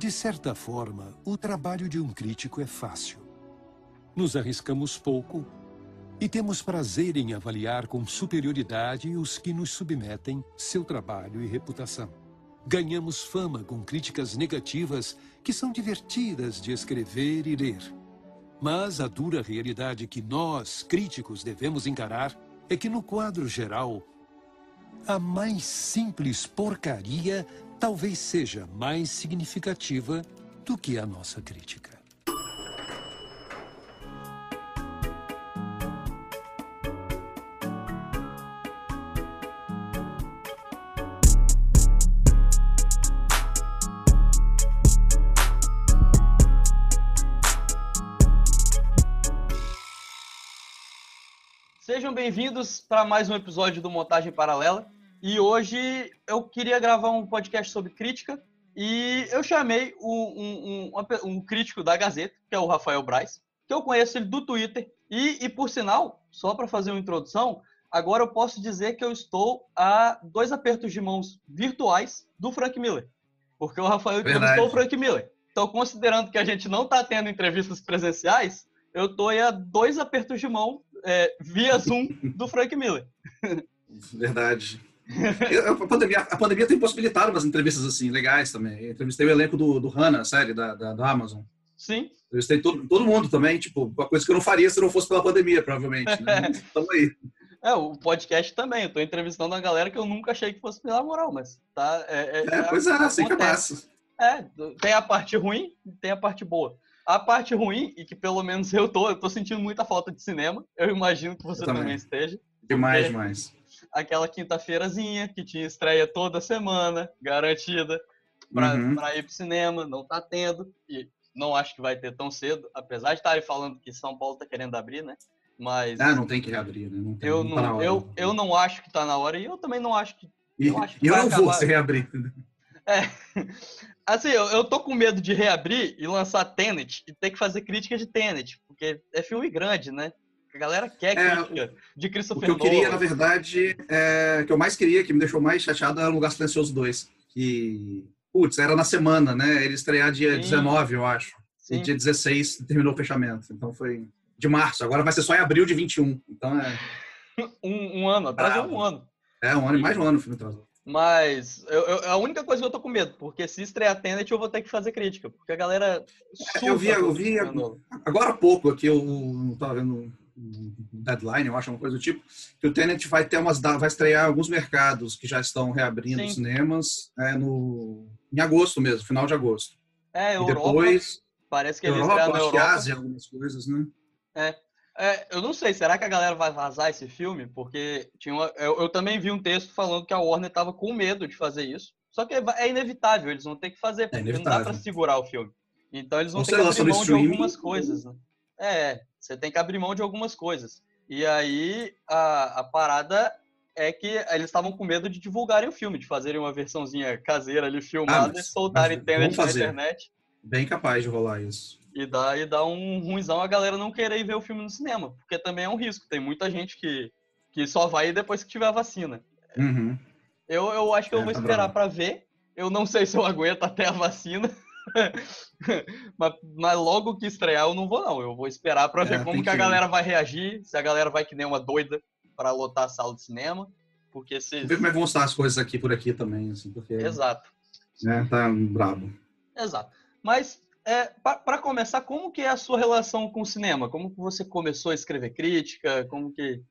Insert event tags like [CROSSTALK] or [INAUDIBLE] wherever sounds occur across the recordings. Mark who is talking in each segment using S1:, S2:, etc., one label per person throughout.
S1: De certa forma, o trabalho de um crítico é fácil. Nos arriscamos pouco e temos prazer em avaliar com superioridade os que nos submetem seu trabalho e reputação. Ganhamos fama com críticas negativas que são divertidas de escrever e ler. Mas a dura realidade que nós, críticos, devemos encarar é que, no quadro geral, a mais simples porcaria talvez seja mais significativa do que a nossa crítica.
S2: Sejam bem-vindos para mais um episódio do Montagem Paralela. E hoje eu queria gravar um podcast sobre crítica e eu chamei um, um, um, um crítico da Gazeta, que é o Rafael Braz, que eu conheço ele do Twitter. E, e por sinal, só para fazer uma introdução, agora eu posso dizer que eu estou a dois apertos de mãos virtuais do Frank Miller. Porque o Rafael entrevistou o Frank Miller. Então, considerando que a gente não está tendo entrevistas presenciais, eu estou a dois apertos de mão é, via Zoom do Frank Miller.
S3: Verdade. A pandemia, a pandemia tem possibilitado umas entrevistas assim legais também. Eu entrevistei o elenco do, do Hannah, série da, da, da Amazon.
S2: Sim.
S3: Entrevistei todo, todo mundo também, tipo, uma coisa que eu não faria se não fosse pela pandemia, provavelmente. Né? [LAUGHS] Tamo aí.
S2: É, o podcast também. Eu tô entrevistando uma galera que eu nunca achei que fosse dar moral, mas tá. É,
S3: é, é pois é, assim que é massa.
S2: É, tem a parte ruim e tem a parte boa. A parte ruim, e que pelo menos eu tô, eu tô sentindo muita falta de cinema. Eu imagino que você também. também. esteja.
S3: Demais, demais.
S2: Aquela quinta-feirazinha que tinha estreia toda semana, garantida, pra, uhum. pra ir pro cinema, não tá tendo. E não acho que vai ter tão cedo, apesar de estarem falando que São Paulo tá querendo abrir, né? Mas.
S3: Ah, não tem que reabrir, né? Não tem,
S2: eu, não, tá eu, eu não acho que tá na hora e eu também não acho que.
S3: Eu, acho que eu não acabar... vou se reabrir.
S2: É. [LAUGHS] Assim, eu, eu tô com medo de reabrir e lançar Tenet e ter que fazer crítica de Tenet, porque é filme grande, né? A galera quer é, crítica de Christopher
S3: O que eu queria, na verdade, é, que eu mais queria, que me deixou mais chateado, era Lugar Silencioso 2. Que, putz, era na semana, né? Ele estrear dia Sim. 19, eu acho. Sim. E dia 16 terminou o fechamento. Então foi de março. Agora vai ser só em abril de 21. Então é. [LAUGHS]
S2: um, um ano, atrasou um ano.
S3: É, um ano e mais um ano o filme atrasou.
S2: Mas eu, eu, a única coisa que eu tô com medo, porque se estrear Tenet eu vou ter que fazer crítica, porque a galera.
S3: É, eu vi, eu vi agora há pouco aqui, eu não tava vendo deadline, eu acho, uma coisa do tipo, que o Tenet vai ter umas vai estrear alguns mercados que já estão reabrindo Sim. cinemas é, no, em agosto mesmo, final de agosto.
S2: É, Europa, e depois. Parece que ele
S3: Europa, acho Europa. que Ásia, algumas coisas, né?
S2: É. É, eu não sei, será que a galera vai vazar esse filme? Porque tinha uma, eu, eu, também vi um texto falando que a Warner estava com medo de fazer isso. Só que é inevitável, eles vão ter que fazer, é porque é não dá para segurar o filme. Então eles vão ter que abrir mão de algumas coisas. Né? É, você tem que abrir mão de algumas coisas. E aí a, a parada é que eles estavam com medo de divulgarem o filme, de fazerem uma versãozinha caseira ali filmada ah, e soltarem Tenet na internet.
S3: Bem capaz de rolar isso.
S2: E dá, e dá um ruimzão a galera não querer ir ver o filme no cinema, porque também é um risco. Tem muita gente que, que só vai depois que tiver a vacina.
S3: Uhum.
S2: Eu, eu acho que eu é, vou tá esperar para ver. Eu não sei se eu [LAUGHS] aguento até a vacina. [LAUGHS] mas, mas, logo que estrear eu não vou não. Eu vou esperar para ver é, como que, que a galera vai reagir, se a galera vai que nem uma doida para lotar a sala de cinema, porque se
S3: ver como é que vão estar as coisas aqui por aqui também, assim, porque
S2: Exato.
S3: É, tá brabo.
S2: Exato. Mas é, para começar, como que é a sua relação com o cinema? Como que você começou a escrever crítica? Como que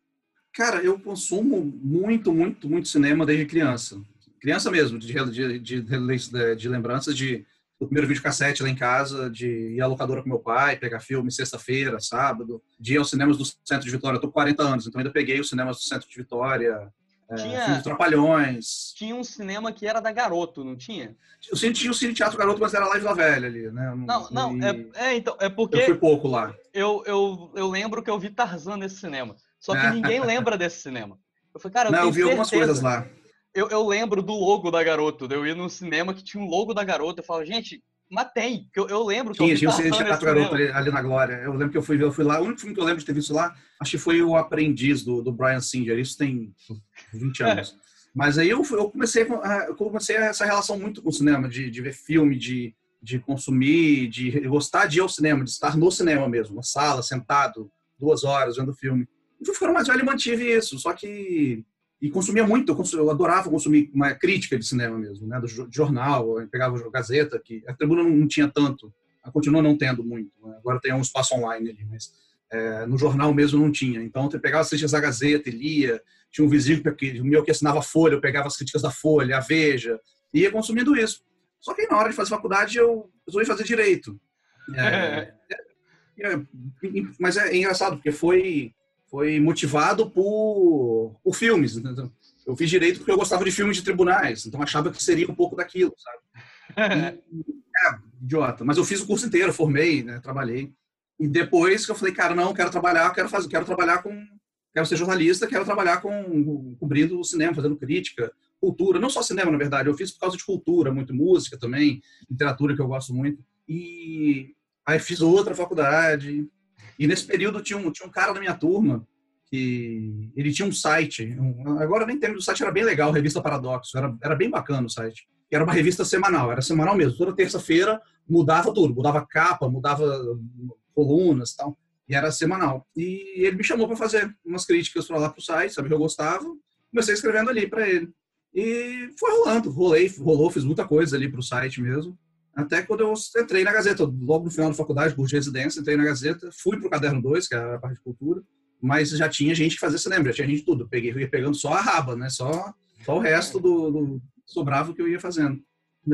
S3: Cara, eu consumo muito, muito, muito cinema desde criança. Criança mesmo, de, de, de, de lembranças de do primeiro vídeo cassete lá em casa, de ir à locadora com meu pai, pegar filme sexta-feira, sábado, de ir aos cinemas do Centro de Vitória. Eu tô com 40 anos, então ainda peguei os cinemas do Centro de Vitória, é, tinha, filmes Trapalhões.
S2: Tinha um cinema que era da Garoto, não tinha?
S3: Eu tinha o Cine Teatro Garoto, mas era lá de La Velha ali, né?
S2: Não, não, é, é, então, é porque...
S3: Eu fui pouco lá.
S2: Eu, eu, eu lembro que eu vi Tarzan nesse cinema, só que [LAUGHS] ninguém lembra desse cinema. Eu falei, cara, eu
S3: Não,
S2: eu
S3: vi
S2: certeza.
S3: algumas coisas lá.
S2: Eu, eu lembro do logo da Garoto, eu ia num cinema que tinha um logo da Garoto, eu falo, gente, mas tem, eu, eu lembro que
S3: tinha,
S2: eu
S3: tinha o Cine Teatro Garoto ali, ali, na Glória. Eu lembro que eu fui, eu fui lá, o único filme que eu lembro de ter visto lá, acho que foi O Aprendiz, do, do Brian Singer, isso tem 20 anos. [LAUGHS] Mas aí eu, eu comecei, eu comecei essa relação muito com o cinema, de, de ver filme, de de consumir, de gostar de ir ao cinema, de estar no cinema mesmo, na sala, sentado, duas horas vendo filme. E fui ficando mais velho e mantive isso, só que e consumia muito, eu, consumia, eu, adorava consumir uma crítica de cinema mesmo, né, do jornal, eu pegava a Gazeta, que a Tribuna não tinha tanto, continua não tendo muito, né? agora tem um espaço online ali, mas é, no jornal mesmo não tinha. Então eu pegava as críticas da Gazeta e lia, tinha um vizinho que, meu que assinava a Folha, eu pegava as críticas da Folha, a Veja, e ia consumindo isso. Só que na hora de fazer faculdade eu resolvi fazer direito. [LAUGHS] É, é, é, mas é engraçado, porque foi foi motivado por, por filmes. Entendeu? Eu fiz direito porque eu gostava de filmes de tribunais, então achava que seria um pouco daquilo, sabe? [LAUGHS] E, é, idiota. Mas eu fiz o curso inteiro, formei, né, trabalhei. E depois que eu falei, cara, não, quero trabalhar, quero fazer, quero trabalhar com, quero ser jornalista, quero trabalhar com cobrindo o cinema, fazendo crítica, cultura, não só cinema, na verdade, eu fiz por causa de cultura, muito música também, literatura que eu gosto muito. E aí fiz outra faculdade, e nesse período tinha um, tinha um cara na minha turma que ele tinha um site. Um, agora nem tempo, o site era bem legal, revista Paradoxo, era, era bem bacana o site. E era uma revista semanal, era semanal mesmo. Toda terça-feira mudava tudo, mudava capa, mudava colunas, tal. E era semanal. E ele me chamou para fazer umas críticas para lá pro site, sabe que eu gostava. Comecei escrevendo ali para ele. E foi rolando, rolei, rolou, fiz muita coisa ali pro site mesmo. Até quando eu entrei na Gazeta, logo no final da faculdade, curso de residência, entrei na Gazeta, fui para o Caderno 2, que era a parte de cultura, mas já tinha gente que fazia cinema, já tinha gente de tudo. Eu peguei, ia pegando só a raba, né? Só, só o resto do, do sobrava que eu ia fazendo.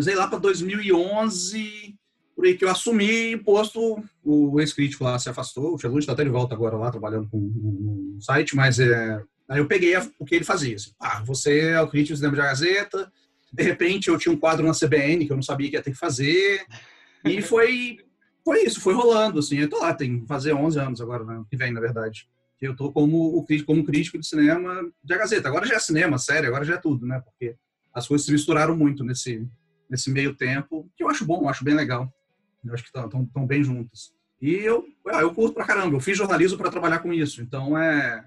S3: Aí lá para 2011, por aí que eu assumi o posto, o ex-crítico lá se afastou, o Xelute está até de volta agora lá, trabalhando com um site, mas é, aí eu peguei o que ele fazia. Assim, ah, você é o crítico do cinema da Gazeta, de repente eu tinha um quadro na CBN que eu não sabia que ia ter que fazer. E [LAUGHS] foi, foi isso, foi rolando, assim. Eu tô lá, tem fazer 11 anos agora, né, que vem, na verdade. Eu tô como, o, como crítico de cinema de Gazeta. Agora já é cinema, sério, agora já é tudo, né? Porque as coisas se misturaram muito nesse, nesse meio tempo, que eu acho bom, eu acho bem legal. Eu acho que estão bem juntas. E eu, ah, eu curto pra caramba. Eu fiz jornalismo para trabalhar com isso. Então, é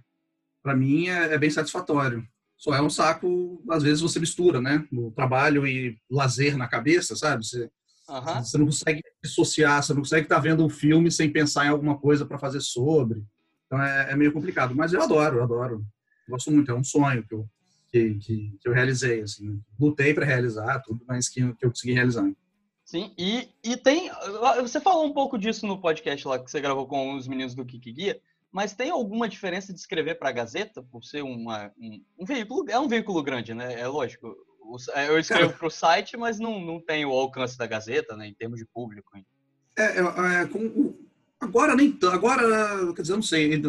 S3: para mim, é, é bem satisfatório. Só é um saco, às vezes você mistura, né? O trabalho e lazer na cabeça, sabe? Você, uhum. você não consegue dissociar, você não consegue estar vendo um filme sem pensar em alguma coisa para fazer sobre. Então é, é, meio complicado. Mas eu adoro, eu adoro. Gosto muito, é um sonho que eu, que, que, que eu realizei. Assim. Lutei para realizar tudo, mas que, que eu consegui realizar.
S2: Sim, e, e tem. Você falou um pouco disso no podcast lá que você gravou com os meninos do Kiki Guia. Mas tem alguma diferença de escrever para a Gazeta, por ser uma, um, um, veículo? É um veículo grande, né? É lógico. É, eu escrevo para o site, mas não, não tem o alcance da Gazeta, né? Em termos de público.
S3: É, é, é com, agora nem agora, quer dizer, não sei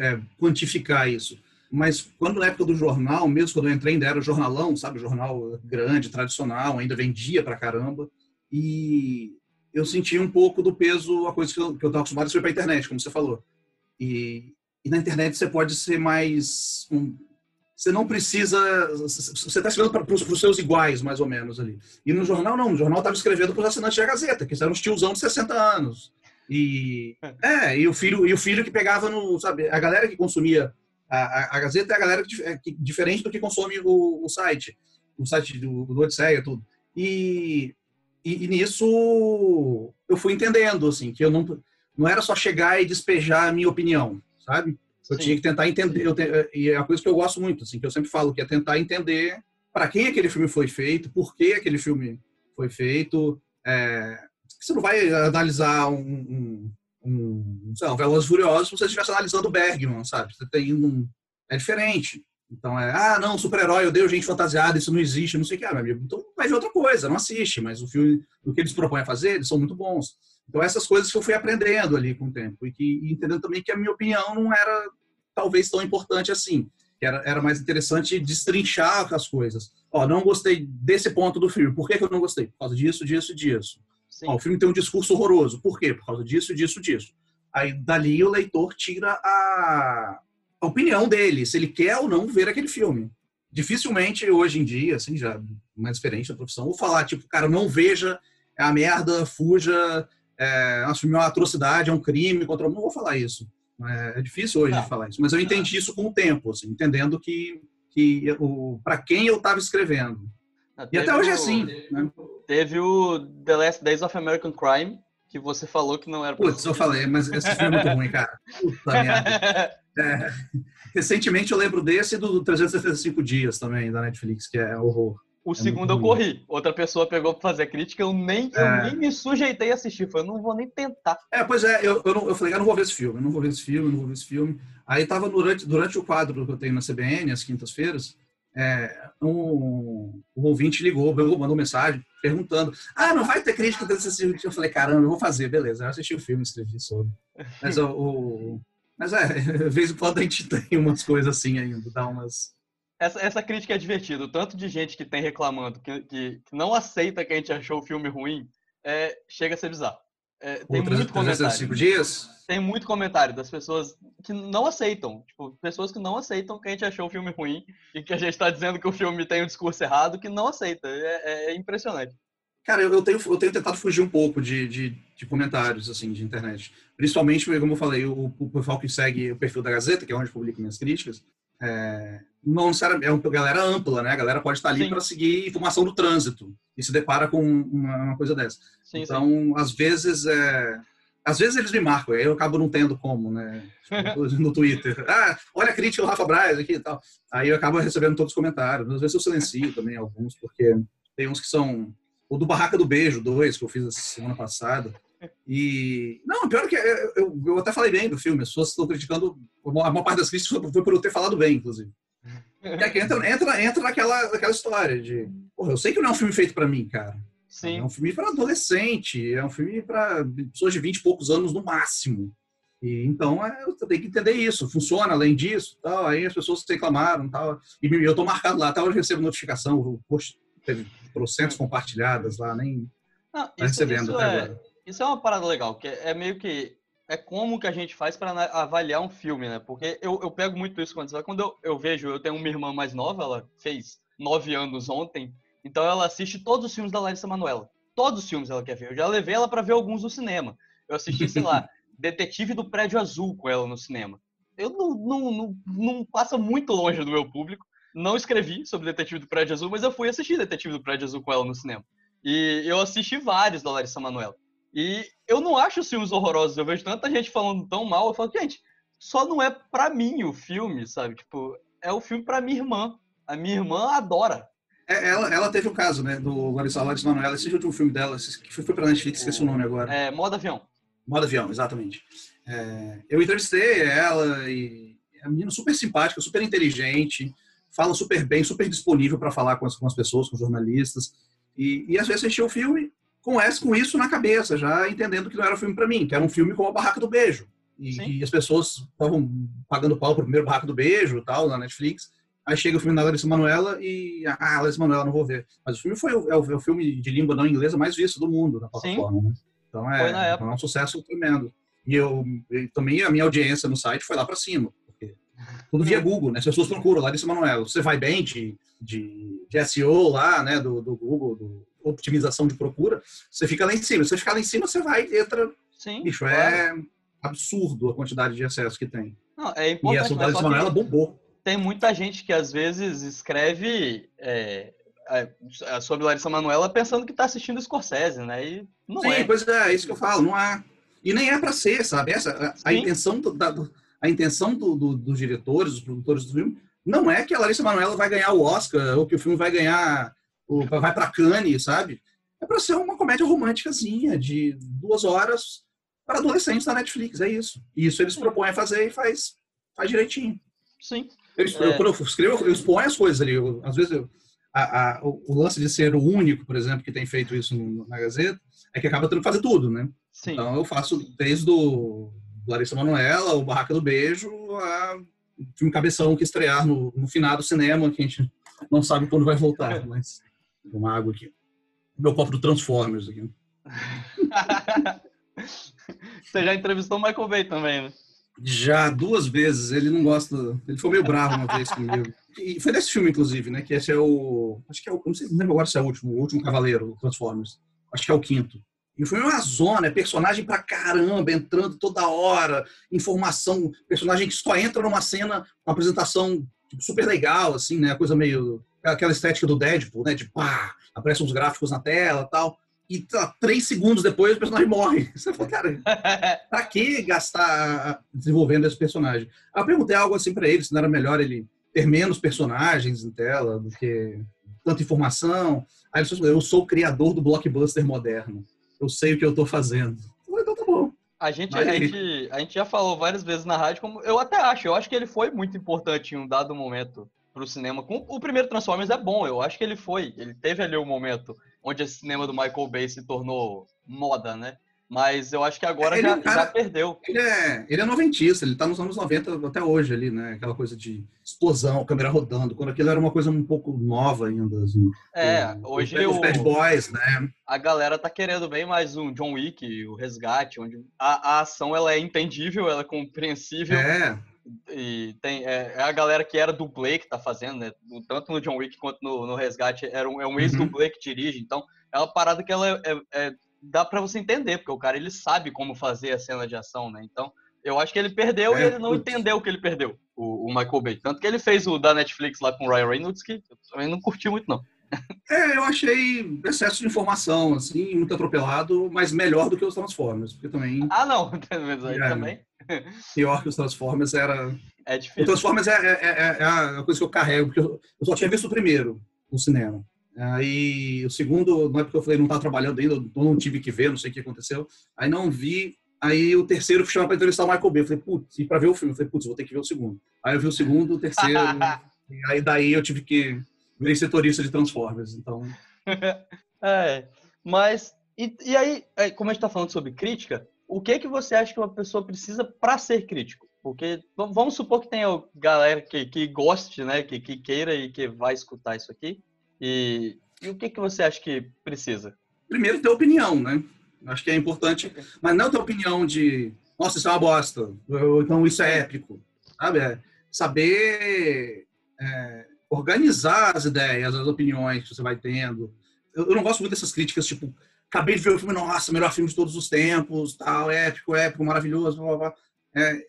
S3: é, quantificar isso. Mas quando na época do jornal, mesmo quando eu entrei, ainda era jornalão, sabe? Jornal grande, tradicional, ainda vendia pra caramba. E eu senti um pouco do peso, a coisa que eu estava acostumado a foi para internet, como você falou. E, e na internet você pode ser mais. Um, você não precisa. Você está escrevendo para os seus iguais, mais ou menos, ali. E no jornal, não. No jornal estava escrevendo para os assinantes da Gazeta, que eram os tiozão de 60 anos. E, é, e o filho, e o filho que pegava no. Sabe, a galera que consumia a, a, a Gazeta é a galera que, é, que, diferente do que consome o, o site. O site do, do Odisseia, tudo. E, e, e, nisso eu fui entendendo, assim, que eu não não era só chegar e despejar a minha opinião, sabe? Eu Sim. tinha que tentar entender, eu te, e é a coisa que eu gosto muito, assim, que eu sempre falo, que é tentar entender para quem aquele filme foi feito, por que aquele filme foi feito. É, você não vai analisar um, um, um sei lá, um Velozes Furiosos se você estivesse analisando o Bergman, sabe? Você tem um, é diferente. Então é, ah, não, super-herói, eu dei gente fantasiada, isso não existe, não sei o que, ah, meu amigo. Então vai ver outra coisa, não assiste, mas o filme, o que eles propõem a fazer, eles são muito bons. Então, essas coisas que eu fui aprendendo ali com o tempo. E, que, e entendendo também que a minha opinião não era talvez tão importante assim. Que era, era mais interessante destrinchar as coisas. Ó, não gostei desse ponto do filme. Por que, que eu não gostei? Por causa disso, disso, disso. Ó, o filme tem um discurso horroroso. Por quê? Por causa disso, disso, disso. Aí, dali, o leitor tira a, a opinião dele, se ele quer ou não ver aquele filme. Dificilmente, hoje em dia, assim, já mais experiente na profissão, vou falar, tipo, cara, não veja, é a merda, fuja, é, assumir uma atrocidade, é um crime contra. Não vou falar isso. É, é difícil hoje de falar isso, mas eu entendi isso com o tempo, assim, entendendo que, que para quem eu estava escrevendo. e até hoje é assim. Né?
S2: Teve o The Last Days of American Crime, que você falou que não era.
S3: Putz, eu falei, mas esse filme é muito ruim, cara. Puta merda. [LAUGHS] É, recentemente eu lembro desse e do 365 Dias também, da Netflix, que é horror.
S2: O
S3: é
S2: segundo eu corri. Outra pessoa pegou pra fazer crítica, eu nem, é. eu nem me sujeitei a assistir. Falei, eu não vou nem tentar.
S3: É, pois é, eu, eu, não, eu falei, eu não vou ver esse filme, eu não vou ver esse filme, eu não vou ver esse filme. Aí tava durante, durante o quadro que eu tenho na CBN, às quintas-feiras, é, um, um ouvinte ligou, mandou mensagem perguntando: Ah, não vai ter crítica desse filme? Eu falei: Caramba, eu vou fazer, beleza. Eu assisti o filme, escrevi sobre. Mas, o, o, mas é, [LAUGHS] de vez em quando a gente tem umas coisas assim ainda, dá umas.
S2: Essa, essa crítica é divertida. Tanto de gente que tem reclamando, que, que, que não aceita que a gente achou o filme ruim, é, chega a ser bizarro. É, tem Outras, muito comentário.
S3: dias?
S2: Tem muito comentário das pessoas que não aceitam. Tipo, pessoas que não aceitam que a gente achou o filme ruim e que a gente está dizendo que o filme tem um discurso errado, que não aceita. É, é, é impressionante.
S3: Cara, eu tenho, eu tenho tentado fugir um pouco de, de, de, comentários, assim, de internet. Principalmente, como eu falei, o, o pessoal que segue o perfil da Gazeta, que é onde eu publico minhas críticas, é, não necessariamente, é uma galera ampla, né? A galera pode estar ali para seguir informação do trânsito e se depara com uma, uma coisa dessa. Sim, então, sim. às vezes, é, às vezes eles me marcam, aí eu acabo não tendo como, né? [LAUGHS] No Twitter. Ah, olha a crítica do Rafa Braz aqui e tal. Aí eu acabo recebendo todos os comentários. Às vezes eu silencio também alguns, porque tem uns que são. O do Barraca do Beijo 2, que eu fiz essa semana passada. E. Não, pior que eu, eu, eu até falei bem do filme, as pessoas estão criticando. A maior parte das críticas foi por eu ter falado bem, inclusive. Aqui entra, entra, entra naquela, naquela história de. Porra, eu sei que não é um filme feito para mim, cara. Sim. É um filme para adolescente, é um filme para pessoas de 20 e poucos anos no máximo. E, então, é, eu tenho que entender isso. Funciona além disso, tal. Aí as pessoas reclamaram, tal. E eu tô marcado lá, tal. Eu recebo notificação, poxa, teve trocentos compartilhadas lá, nem
S2: Não, tá recebendo isso até é, agora. Isso é uma parada legal, que é meio que é como que a gente faz para avaliar um filme, né? Porque eu, eu pego muito isso quando, quando eu, eu vejo, eu tenho uma irmã mais nova, ela fez nove anos ontem, então ela assiste todos os filmes da Larissa Manoela. Todos os filmes ela quer ver. Eu já levei ela para ver alguns no cinema. Eu assisti, sei lá, [LAUGHS] Detetive do Prédio Azul com ela no cinema. Eu não, não, não, não passa muito longe do meu público. Não escrevi sobre Detetive do Prédio Azul, mas eu fui assistir Detetive do Prédio Azul com ela no cinema. E eu assisti vários da Larissa Manoela. E eu não acho os filmes horrorosos. Eu vejo tanta gente falando tão mal. Eu falo, gente, só não é pra mim o filme, sabe? Tipo, é o filme pra minha irmã. A minha irmã adora.
S3: É, ela, ela teve um caso, né, do Larissa Larissa Manoela, esse último filme dela, que foi, pra Netflix, esqueci o nome agora.
S2: É, Moda Avião.
S3: Moda Avião, exatamente. É, eu entrevistei ela e é uma menina super simpática, super inteligente, fala super bem, super disponível para falar com as, com as pessoas, com os jornalistas. E, e às vezes assistia o filme com, essa, com isso na cabeça, já entendendo que não era um filme para mim, que era um filme como a Barraca do Beijo. E, e as pessoas estavam pagando pau pro primeiro Barraca do Beijo e tal, na Netflix. Aí chega o filme da Larissa Manoela e. Ah, Larissa Manoela, não vou ver. Mas o filme foi o, é o, é o filme de língua não inglesa mais visto do mundo na plataforma, né? Então é, é um sucesso tremendo. E eu também a minha audiência no site foi lá para cima. Porque tudo via Google, né? As pessoas procuram Larissa Manoela. Você vai bem de, de, de SEO lá, né? Do, do Google, do optimização de procura, você fica lá em cima. Se você ficar lá em cima, você vai e entra. Sim. Bicho, é claro. é absurdo a quantidade de acesso que tem.
S2: Não, é importante, e
S3: essa Larissa Manoela bombou
S2: tem muita gente que às vezes escreve é, é, sobre Larissa Manoela pensando que está assistindo Scorsese, né? E não
S3: Sim,
S2: é.
S3: pois é, é isso que eu falo, não há. E nem é para ser, sabe? Essa, a, a intenção, do, da, a intenção do, do, dos diretores, dos produtores do filme, não é que a Larissa Manoela vai ganhar o Oscar ou que o filme vai ganhar, ou vai para Cannes, sabe? É para ser uma comédia românticazinha de duas horas para adolescentes da Netflix, é isso. E isso eles propõem a fazer e faz, faz direitinho.
S2: Sim.
S3: Eu, é. Quando eu escrevo, eu exponho as coisas ali. Eu, às vezes, eu, a, a, o, lance de ser o único, por exemplo, que tem feito isso no, na Gazeta, é que acaba tendo que fazer tudo, né? Sim. Então, eu faço desde o Larissa Manoela, o Barraca do Beijo, a o filme Cabeção, que estrear no, no final do cinema, que a gente não sabe quando vai voltar, [LAUGHS] mas uma água aqui. Meu copo do Transformers aqui. [LAUGHS]
S2: Você já entrevistou o Michael Bay também, né?
S3: Já duas vezes. Ele não gosta. Ele foi meio bravo uma vez comigo. E foi desse filme, inclusive, né? Que esse é o. Acho que é o. Não sei, não lembro agora se é o último. O último Cavaleiro, Transformers. Acho que é o quinto. E foi uma zona, é personagem pra caramba, entrando toda hora, informação, personagem que só entra numa cena, uma apresentação tipo, super legal, assim, né? Coisa meio. Aquela estética do Deadpool, né? De pá, aparecem uns gráficos na tela tal. E tá, três segundos depois o personagem morre. [LAUGHS] Você fala, cara, [LAUGHS] pra que gastar desenvolvendo esse personagem? Aí eu perguntei algo assim para ele, se não era melhor ele ter menos personagens em tela do que tanta informação. Aí ele falou, eu sou o criador do blockbuster moderno. Eu sei o que eu tô fazendo. então tá bom.
S2: A gente, a, gente, a gente já falou várias vezes na rádio, como eu até acho, eu acho que ele foi muito importante em um dado momento pro cinema. O primeiro Transformers é bom, eu acho que ele foi. Ele teve ali o um momento onde esse cinema do Michael Bay se tornou moda, né? Mas eu acho que agora já, cara, já, perdeu.
S3: Ele é, ele é noventista, ele tá nos anos 90 até hoje ali, né? Aquela coisa de explosão, câmera rodando, quando aquilo era uma coisa um pouco nova ainda, assim.
S2: É, hoje
S3: os, os Bad Boys, né?
S2: A galera tá querendo bem mais um John Wick, o Resgate, onde a, a ação ela é entendível, ela é compreensível.
S3: É.
S2: E tem é, é, a galera que era dublê que tá fazendo, né? Tanto no John Wick quanto no, no Resgate, era um, é um ex-dublê que dirige, então é uma parada que ela é, é, é dá para você entender, porque o cara ele sabe como fazer a cena de ação, né? Então, eu acho que ele perdeu é, e ele não entendeu que ele perdeu, o, o, Michael Bay. Tanto que ele fez o da Netflix lá com o Ryan Reynolds, que eu também não curti muito, não.
S3: É, eu achei excesso de informação, assim, muito atropelado, mas melhor do que os Transformers, porque também...
S2: Ah, não, [LAUGHS] mas aí é, também...
S3: Pior que os Transformers era...
S2: É difícil.
S3: O Transformers é, é, é, é a coisa que eu carrego, porque eu, eu só tinha visto o primeiro no cinema. Aí o segundo, não é porque eu falei não estava trabalhando ainda, eu não tive que ver, não sei o que aconteceu. Aí não vi. Aí o terceiro fui chamar para entrevistar o Michael Bay. Eu falei, putz, e para ver o filme, eu falei, putz, vou ter que ver o segundo. Aí eu vi o segundo, o terceiro. [LAUGHS] aí daí eu tive que virei setorista de Transformers, então. [LAUGHS]
S2: é, mas e, e aí, é, como a gente está falando sobre crítica, o que que você acha que uma pessoa precisa para ser crítico? Porque vamos supor que tenha galera que, que goste, né, que, que queira e que vai escutar isso aqui. E, e o que, que você acha que precisa?
S3: Primeiro, ter opinião, né? Acho que é importante, mas não ter opinião de, nossa, isso é uma bosta, ou então isso é épico, sabe? É saber é, organizar as ideias, as opiniões que você vai tendo. Eu, eu, não gosto muito dessas críticas, tipo, acabei de ver o filme, nossa, melhor filme de todos os tempos, tal, épico, épico, maravilhoso, blá, blá, blá. É,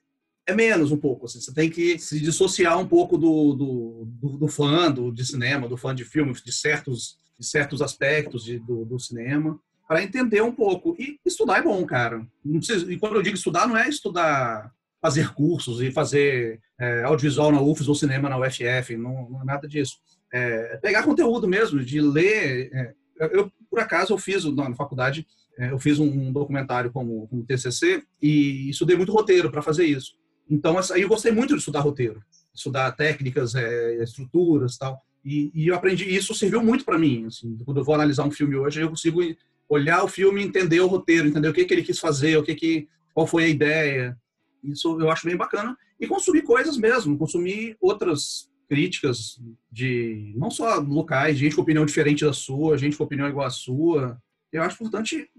S3: é menos um pouco. Assim, você tem que se dissociar um pouco do, do, do, do fã do, de cinema, do fã de filme, de certos, de certos aspectos de, do, do cinema, para entender um pouco. E estudar é bom, cara. Precisa, e quando eu digo estudar, não é estudar, fazer cursos e fazer é, audiovisual na UFES ou cinema na UFF, não, não é nada disso. É, pegar conteúdo mesmo, de ler. É, eu, por acaso, eu fiz na, na faculdade, é, eu fiz um documentário como, como TCC e estudei muito roteiro para fazer isso. Então, aí eu gostei muito de estudar roteiro, estudar técnicas, é, estruturas tal. E, e, eu aprendi isso, serviu muito para mim. Assim, quando eu vou analisar um filme hoje, eu consigo olhar o filme, entender o roteiro, entender o que, que ele quis fazer, o que, que qual foi a ideia. Isso eu acho bem bacana. E consumir coisas mesmo, consumir outras críticas de não só locais, gente com opinião diferente da sua, gente com opinião igual à sua. Eu acho importante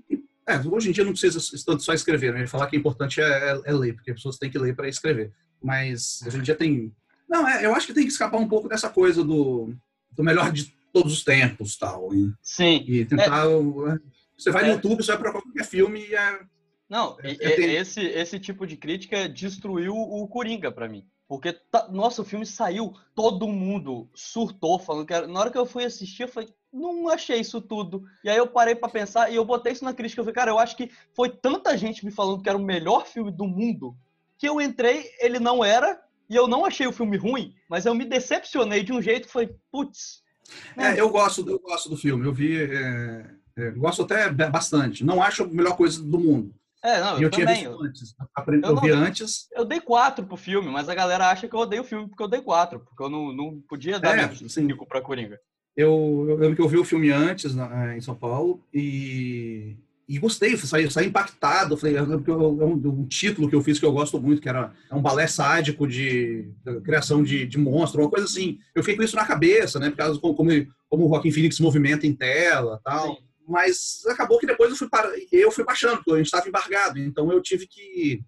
S3: é, hoje em dia não precisa tanto só escrever, né? Falar que é importante é, é, é ler, porque as pessoas têm que ler para escrever. Mas hoje em dia tem. Não, é, eu acho que tem que escapar um pouco dessa coisa do, do melhor de todos os tempos tal. E,
S2: Sim.
S3: E tentar. É. Você vai no é. YouTube, você vai para qualquer filme e é.
S2: Não, esse, esse tipo de crítica destruiu o Coringa para mim. Porque, tá, nossa, o filme saiu, todo mundo surtou, falando que era, Na hora que eu fui assistir, eu falei, não achei isso tudo. E aí eu parei para pensar e eu botei isso na crítica. Eu falei, cara, eu acho que foi tanta gente me falando que era o melhor filme do mundo que eu entrei, ele não era, e eu não achei o filme ruim, mas eu me decepcionei de um jeito foi, putz.
S3: Né? É, eu gosto, eu gosto do filme. Eu vi, é, é, gosto até bastante. Não acho a melhor coisa do mundo.
S2: É, não, eu, eu tinha visto
S3: antes. Eu, eu vi antes.
S2: Eu dei quatro pro filme, mas a galera acha que eu odeio o filme porque eu dei quatro, porque eu não, não podia dar é, cinco pra Coringa.
S3: Eu, eu lembro que eu vi o filme antes na, é, em São Paulo e, e gostei, saí, saí impactado. Falei, é um, um, título que eu fiz que eu gosto muito, que era é um balé sádico de, de criação de, de monstro, uma coisa assim. Eu fiquei com isso na cabeça, né? Por causa como, como, como o Joaquim Phoenix se movimenta em tela tal. Sim. Mas acabou que depois eu fui, para, eu fui baixando, porque a gente estava embargado. Então eu tive que.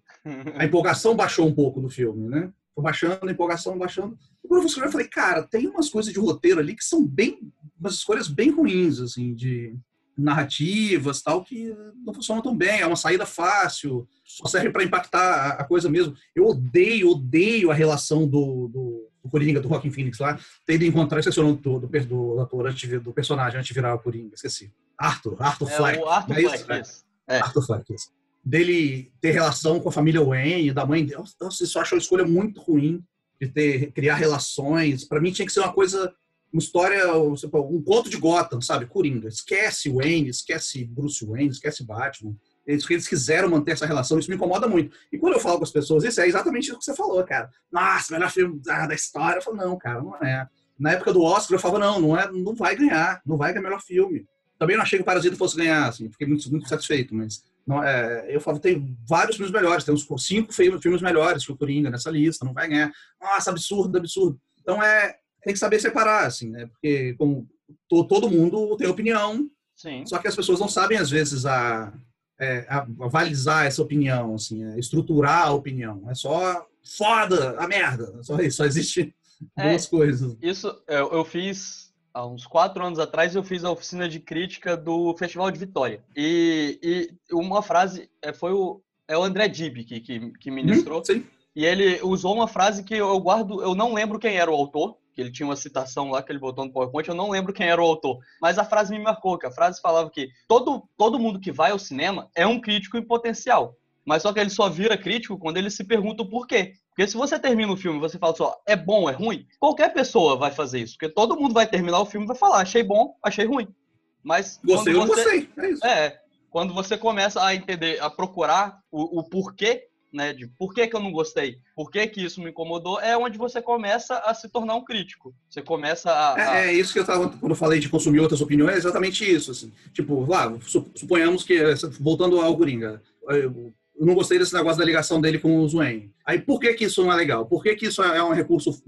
S3: A [LAUGHS] empolgação baixou um pouco do filme, né? Foi baixando, a empolgação baixando. O professor eu falei, cara, tem umas coisas de roteiro ali que são bem. umas escolhas bem ruins, assim, de narrativas tal, que não funcionam tão bem. É uma saída fácil, só serve para impactar a coisa mesmo. Eu odeio, odeio a relação do, do, do Coringa, do Rockin' Phoenix lá, tendo encontrar, esqueci o nome do, do, do, ator, do personagem antes de virar o Coringa, esqueci. Arthur, Arthur
S2: é,
S3: Fleck.
S2: O Arthur
S3: é
S2: Fleck,
S3: isso? É. Arthur Fleck, isso. Dele ter relação com a família Wayne, da mãe dele. Nossa, isso eu acho uma escolha muito ruim de ter, criar relações. Para mim tinha que ser uma coisa, uma história, um conto de Gotham, sabe? Coringa. Esquece Wayne, esquece Bruce Wayne, esquece Batman. Eles, eles quiseram manter essa relação, isso me incomoda muito. E quando eu falo com as pessoas, isso é exatamente o que você falou, cara. Nossa, melhor filme da história. Eu falo, não, cara, não é. Na época do Oscar, eu falava, não, não, é, não vai ganhar, não vai ganhar melhor filme. Também não achei que o Parasita fosse ganhar, assim, fiquei muito, muito satisfeito, mas não, é, eu falo, tem vários filmes melhores, tem uns cinco filmes melhores que o Coringa nessa lista, não vai ganhar. Nossa, absurdo, absurdo. Então é, tem que saber separar, assim, né? Porque como to, todo mundo tem opinião,
S2: Sim.
S3: só que as pessoas não sabem, às vezes, a, é, avalizar essa opinião, assim, é, estruturar a opinião. É só foda, a merda. Só isso, só existe é, duas coisas.
S2: Isso eu, eu, fiz há uns quatro anos atrás, eu fiz a oficina de crítica do Festival de Vitória. E, e uma frase é, foi o, é o André Dib que, que, que ministrou.
S3: Hum.
S2: E ele usou uma frase que eu guardo, eu não lembro quem era o autor, que ele tinha uma citação lá que ele botou no PowerPoint, eu não lembro quem era o autor, mas a frase me marcou, que a frase falava que todo, todo mundo que vai ao cinema é um crítico em potencial, mas só que ele só vira crítico quando ele se pergunta o porquê. Porque se você termina o filme e você fala só, é bom, é ruim, qualquer pessoa vai fazer isso, porque todo mundo vai terminar o filme e vai falar, achei bom, achei ruim. Mas
S3: gostei,
S2: você, eu
S3: gostei, é isso.
S2: É, quando você começa a entender, a procurar o, o porquê né, de por que, que eu não gostei, por que, que isso me incomodou, é onde você começa a se tornar um crítico. Você começa a.
S3: a... É, é, isso que eu tava, quando eu falei de consumir outras opiniões, é exatamente isso. Assim. Tipo, lá, suponhamos que, voltando ao Coringa, eu não gostei desse negócio da ligação dele com o Zuen. Aí, por que, que isso não é legal? Por que, que isso é um recurso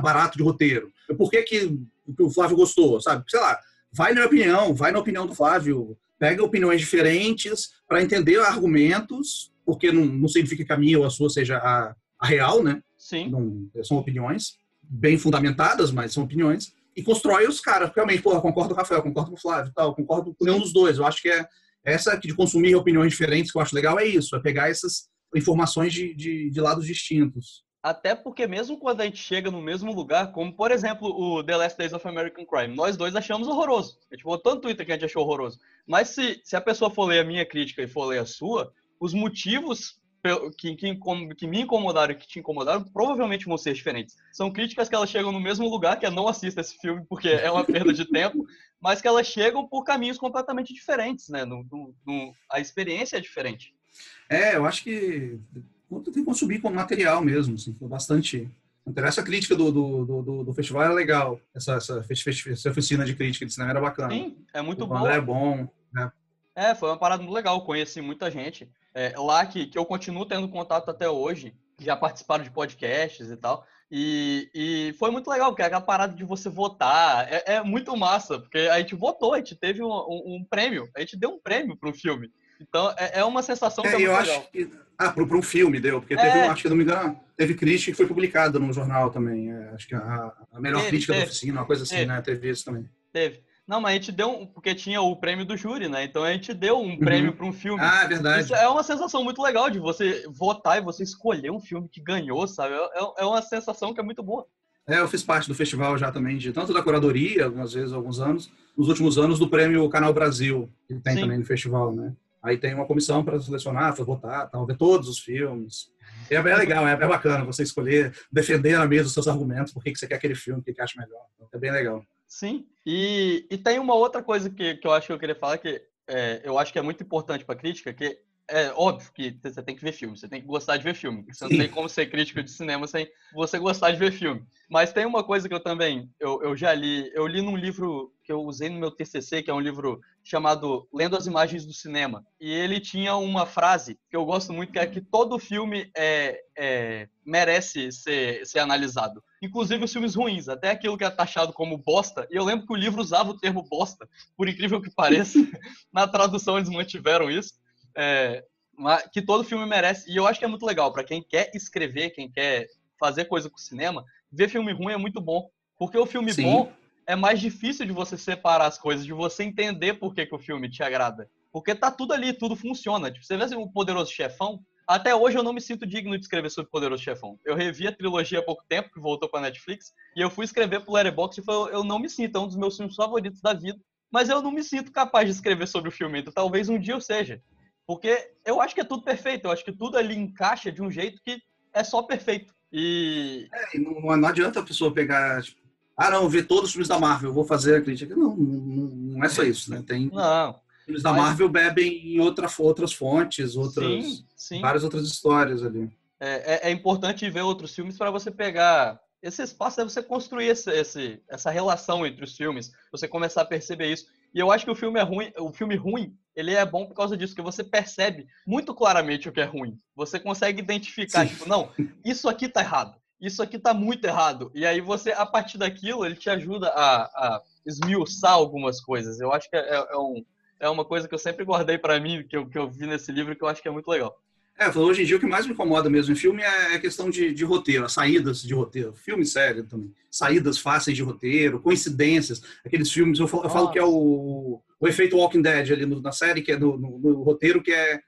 S3: barato de roteiro? Por que, que o Flávio gostou, sabe? Sei lá, vai na minha opinião, vai na opinião do Flávio, pega opiniões diferentes para entender argumentos porque não, não significa que a minha ou a sua seja a, a real, né?
S2: Sim.
S3: Não, são opiniões bem fundamentadas, mas são opiniões. E constrói os caras. Realmente, porra, concordo com o Rafael, concordo com o Flávio, tal, concordo com nenhum dos dois. Eu acho que é essa de consumir opiniões diferentes que eu acho legal é isso, é pegar essas informações de, de, de lados distintos.
S2: Até porque mesmo quando a gente chega no mesmo lugar, como por exemplo o The Last Days of American Crime, nós dois achamos horroroso. A gente botou no Twitter que a gente achou horroroso. Mas se, se a pessoa for ler a minha crítica e for ler a sua, os motivos que, que, que, me incomodaram e que te incomodaram provavelmente vão ser diferentes. São críticas que elas chegam no mesmo lugar, que é não assista esse filme porque é uma perda de tempo, [LAUGHS] mas que elas chegam por caminhos completamente diferentes, né? No, no, no, a experiência é diferente.
S3: É, eu acho que tem que consumir como material mesmo, assim, bastante. Essa crítica do, do, do, do, festival era legal. Essa, essa, essa oficina de crítica de cinema era bacana.
S2: Sim, é muito
S3: o
S2: bom.
S3: É bom, né?
S2: É, foi uma parada muito legal. Conheci muita gente é, lá que, que eu continuo tendo contato até hoje, que já participaram de podcasts e tal. E, e foi muito legal, porque aquela parada de você votar é, é, muito massa, porque a gente votou, a gente teve um, um, um prêmio, a gente deu um prêmio para um filme. Então é, é, uma sensação que é, é muito
S3: eu
S2: legal.
S3: Acho que, ah, para um filme deu, porque teve, é. acho que não me engano, teve crítica que foi publicada no jornal também. É, acho que a, a melhor teve, crítica teve. da oficina, uma coisa assim, teve. né? Teve isso também.
S2: Teve. Não, mas a gente deu um, porque tinha o prêmio do júri, né? Então a gente deu um uhum. prêmio para um filme.
S3: Ah, é verdade.
S2: Isso é uma sensação muito legal de você votar e você escolher um filme que ganhou, sabe? É, é, é uma sensação que é muito boa.
S3: É, eu fiz parte do festival já também, de tanto da curadoria, algumas vezes, alguns anos, nos últimos anos, do prêmio Canal Brasil, que tem Sim. também no festival, né? Aí tem uma comissão para selecionar, para votar, tal, ver todos os filmes. É, é legal, é, é, bacana você escolher, defender na mesa os seus argumentos, por que você quer aquele filme, o que, que acha melhor. É bem legal.
S2: Sim. E, e tem uma outra coisa que, que eu acho que eu queria falar, que é, eu acho que é muito importante para crítica, que é óbvio que você tem que ver filme, você tem que gostar de ver filme. Você não tem como ser crítico de cinema sem você gostar de ver filme. Mas tem uma coisa que eu também eu, eu já li, eu li num livro que eu usei no meu TCC, que é um livro chamado Lendo as Imagens do Cinema. E ele tinha uma frase que eu gosto muito, que é que todo filme é, é merece ser, ser analisado. Inclusive os filmes ruins, até aquilo que é taxado como bosta. E eu lembro que o livro usava o termo bosta, por incrível que pareça. [LAUGHS] Na tradução eles mantiveram isso. É, que todo filme merece. E eu acho que é muito legal para quem quer escrever, quem quer fazer coisa com cinema, ver filme ruim é muito bom. Porque o filme Sim. bom é mais difícil de você separar as coisas, de você entender por que, que o filme te agrada. Porque tá tudo ali, tudo funciona. Tipo, você vê assim, um poderoso chefão, Até hoje eu não me sinto digno de escrever sobre Poderoso Chefão. Eu revi a trilogia há pouco tempo, que voltou pra Netflix, e eu fui escrever pro Letterboxd e falei, eu não me sinto, é um dos meus filmes favoritos da vida, mas eu não me sinto capaz de escrever sobre o filme, então talvez um dia eu seja. Porque eu acho que é tudo perfeito, eu acho que tudo ali encaixa de um jeito que é só perfeito. E.
S3: É, não, não, adianta a pessoa pegar, tipo, ah, não, ver todos os filmes da Marvel, vou fazer a crítica. Não, não, não é só isso, né? Tem.
S2: Não.
S3: Filmes da Marvel bebem em outra, outras fontes, outras. Sim, sim. Várias outras histórias ali.
S2: É, é, é importante ver outros filmes para você pegar esse espaço é você construir esse, esse, essa relação entre os filmes, você começar a perceber isso. E eu acho que o filme é ruim, o filme ruim, ele é bom por causa disso, que você percebe muito claramente o que é ruim. Você consegue identificar, Sim. tipo, não, isso aqui tá errado, isso aqui tá muito errado. E aí você, a partir daquilo, ele te ajuda a, a esmiuçar algumas coisas. Eu acho que é, é, um, é uma coisa que eu sempre guardei para mim, que eu, que eu vi nesse livro, que eu acho que é muito legal.
S3: É, hoje em dia o que mais me incomoda mesmo em filme é a questão de, de roteiro, as saídas de roteiro. Filme sério também. Saídas fáceis de roteiro, coincidências. Aqueles filmes, eu falo, eu falo que é o, o efeito Walking Dead ali no, na série, que é no, no, no, roteiro, que é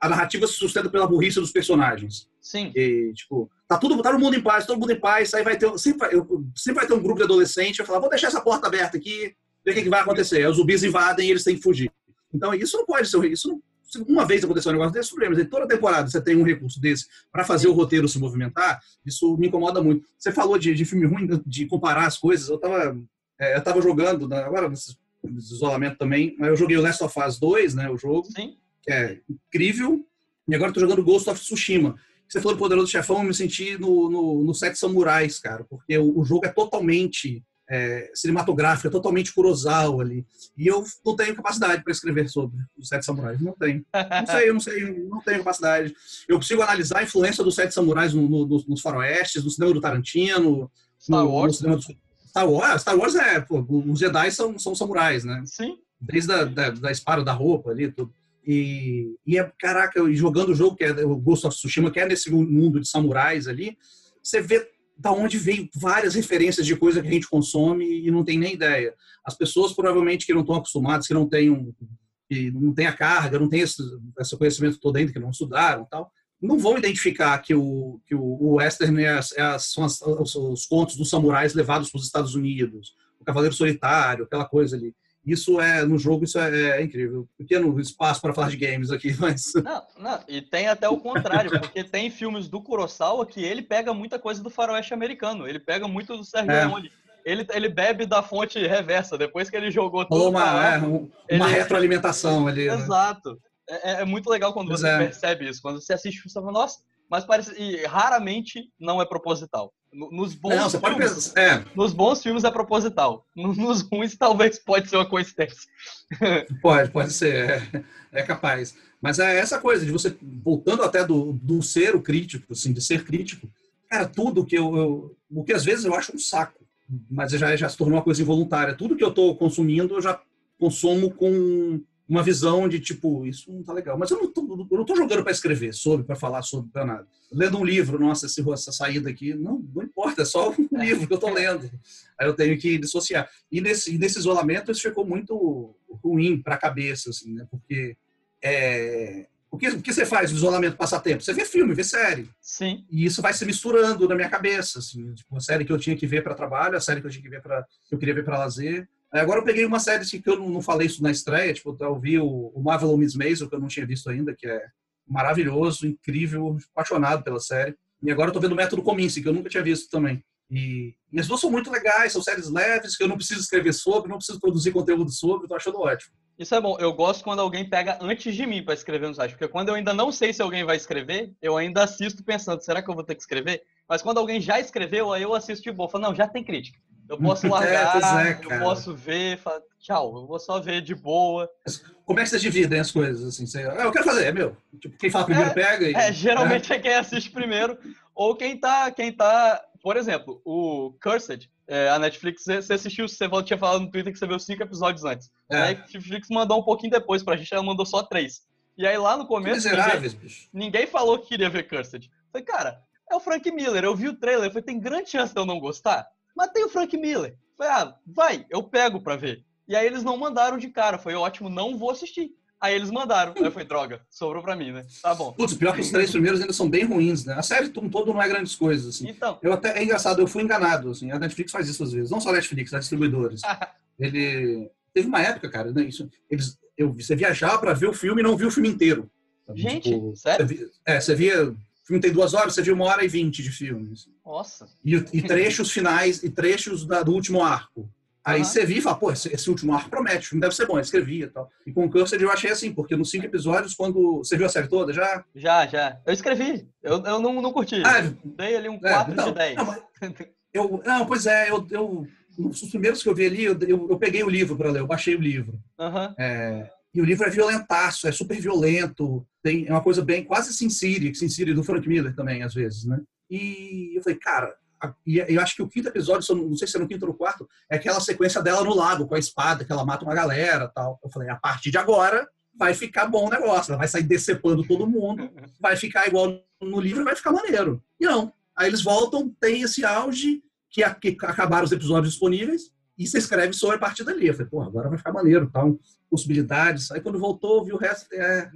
S3: a narrativa se sustenta pela burrice dos personagens.
S2: Sim.
S3: E, tipo, tá tudo, tá todo mundo em paz, todo mundo em paz, aí vai ter, sempre vai, eu, sempre vai ter um grupo de adolescente, vai falar, vou deixar essa porta aberta aqui, ver o que, que vai acontecer. Aí os zumbis invadem e eles têm que fugir. Então, isso não pode ser, isso não, uma vez aconteceu um negócio desse, problemas. E toda temporada você tem um recurso desse para fazer o roteiro se movimentar, isso me incomoda muito. Você falou de, de filme ruim, de comparar as coisas. Eu estava é, eu tava jogando, né, agora nesse isolamento também, eu joguei o Last of Us 2, né, o jogo,
S2: Sim.
S3: que é incrível, e agora estou jogando Ghost of Tsushima. Você falou do Poderoso Chefão, eu me senti no, no, no Sete Samurais, cara, porque o, o jogo é totalmente é, cinematográfica, totalmente Kurosawa ali. E eu não tenho capacidade para escrever sobre os Sete Samurais. Não tenho. Não sei, não sei, não tenho capacidade. Eu consigo analisar a influência dos Sete Samurais no, no, nos faroestes, no cinema do Tarantino,
S2: Star no, Wars.
S3: No do... Star Wars. Star Wars é, pô, os Jedi são, são samurais, né?
S2: Sim.
S3: Desde a da, da espada, da roupa ali, tudo. E, e é, caraca, jogando o jogo que é o Ghost of Tsushima, que é nesse mundo de samurais ali, você vê da onde veio várias referências de coisa que a gente consome e não tem nem ideia. As pessoas provavelmente que não estão acostumadas, que não têm um, que não tem a carga, não tem esse, esse conhecimento todo ainda, que não estudaram tal, não vão identificar que o, que o, western é é são as, os, os contos dos samurais levados para os Estados Unidos, o Cavaleiro Solitário, aquela coisa ali. Isso é, no jogo, isso é, é incrível. Pequeno espaço para falar de games aqui, [LAUGHS] mas.
S2: Não, não, e tem até o contrário, [LAUGHS] porque tem filmes do Kurosawa que ele pega muita coisa do faroeste americano. Ele pega muito do Sérgio é. Leone. Ele, ele bebe da fonte reversa, depois que ele jogou
S3: tudo. Uma, é, uma ele... retroalimentação ali.
S2: Né? Exato. Né? É, é, muito legal quando pois você é. percebe isso. Quando você assiste, você fala, nossa, mas parece. E raramente não é proposital. Nos bons, não,
S3: você filmes, pode pensar, é.
S2: nos bons filmes é proposital. Nos ruins, talvez pode ser uma coincidência. [LAUGHS]
S3: Pode, pode ser. É, é, capaz. Mas é essa coisa de você, voltando até do, do ser o crítico, assim, de ser crítico, cara, tudo que eu, eu. O que às vezes eu acho um saco, mas já, já se tornou uma coisa involuntária. Tudo que eu estou consumindo, eu já consumo com uma visão de tipo, isso não tá legal. Mas eu não tô, eu não tô jogando para escrever sobre, para falar sobre, para nada. Lendo um livro, nossa, essa saída aqui, não, não importa, é só um livro que eu tô lendo. Aí eu tenho que dissociar. E nesse, nesse isolamento isso ficou muito ruim para a cabeça, assim, né? Porque é, o, que, o que você faz no isolamento passatempo? Você vê filme, vê série.
S2: Sim.
S3: E isso vai se misturando na minha cabeça, assim, tipo, a série que eu tinha que ver para trabalho, a série que eu tinha que ver para eu queria ver para lazer. Agora eu peguei uma série assim, que eu não, falei isso na estreia, tipo, eu vi o, o Marvel Miss Maisel, que eu não tinha visto ainda, que é maravilhoso, incrível, apaixonado pela série. E agora eu tô vendo o Método Cominci, que eu nunca tinha visto também. E, e, as duas são muito legais, são séries leves, que eu não preciso escrever sobre, não preciso produzir conteúdo sobre, tô achando ótimo.
S2: Isso é bom. Eu gosto quando alguém pega antes de mim para escrever no site, porque quando eu ainda não sei se alguém vai escrever, eu ainda assisto pensando, será que eu vou ter que escrever? Mas quando alguém já escreveu, aí eu assisto de boa. Falo, não, já tem crítica. Eu posso [LAUGHS] é, largar, é, é, eu posso ver, falar, tchau, eu vou só ver de boa.
S3: Como é que vocês dividem as coisas? Assim, você, ah, eu quero fazer, é meu. Tipo, quem fala primeiro
S2: é,
S3: pega. E,
S2: é, geralmente é. é. quem assiste primeiro, ou quem tá, quem tá. Por exemplo, o Cursed, é, a Netflix, você assistiu, você tinha falado no Twitter que você viu cinco episódios antes. É. A Netflix mandou um pouquinho depois pra gente, ela mandou só três. E aí lá no começo.
S3: Ninguém,
S2: ninguém, falou que queria ver Cursed. Eu falei, cara, é o Frank Miller, eu vi o trailer, eu falei, tem grande chance de eu não gostar. Mas tem o Frank Miller. Falei, ah, vai, eu pego pra ver. E aí eles não mandaram de cara. Foi ótimo, não vou assistir. Aí eles mandaram. Aí foi droga. Sobrou pra mim, né? Tá bom.
S3: Putz, pior que os três primeiros ainda são bem ruins, né? A série todo não é grandes coisas, assim.
S2: Então.
S3: Eu até, é engraçado, eu fui enganado, assim. A Netflix faz isso às vezes. Não só a Netflix, a distribuidores. [LAUGHS] Ele... Teve uma época, cara, né, isso, eles, eu, você viajava pra ver o filme e não viu o filme inteiro.
S2: Gente, tipo, sério?
S3: Você via, é, você via... Filme tem duas horas, você viu uma hora e vinte de filme. Assim.
S2: Nossa.
S3: E, e trechos finais, e trechos da, do último arco. Aí uhum. você via e fala, pô, esse, esse, último arco promete, o filme deve ser bom, eu escrevia e tal. E com o Cursed eu achei assim, porque nos cinco episódios, quando. Você viu a série toda já?
S2: Já, já. Eu escrevi. Eu, eu não, não curti. Ah, Dei ali um 4 é, de 10. Não,
S3: eu, não, pois é, eu, eu. Os primeiros que eu vi ali, eu, eu, eu peguei o livro para ler, eu baixei o livro.
S2: Uhum.
S3: É, e o livro é violentaço, é super violento, tem é uma coisa bem quase Sin City, Sin City do Frank Miller também, às vezes, né? E eu falei, cara, e eu acho que o quinto episódio, não sei se é no quinto ou no quarto, é aquela sequência dela no lago com a espada, que ela mata uma galera tal. Eu falei, a partir de agora vai ficar bom o negócio, ela vai sair decepando todo mundo, [LAUGHS] vai ficar igual no livro, vai ficar maneiro. E não. Aí eles voltam, tem esse auge, que, que acabaram os episódios disponíveis, e você escreve só a partir dali. Eu falei, pô, agora vai ficar maneiro, tal, possibilidades. Aí quando voltou, viu o resto, é,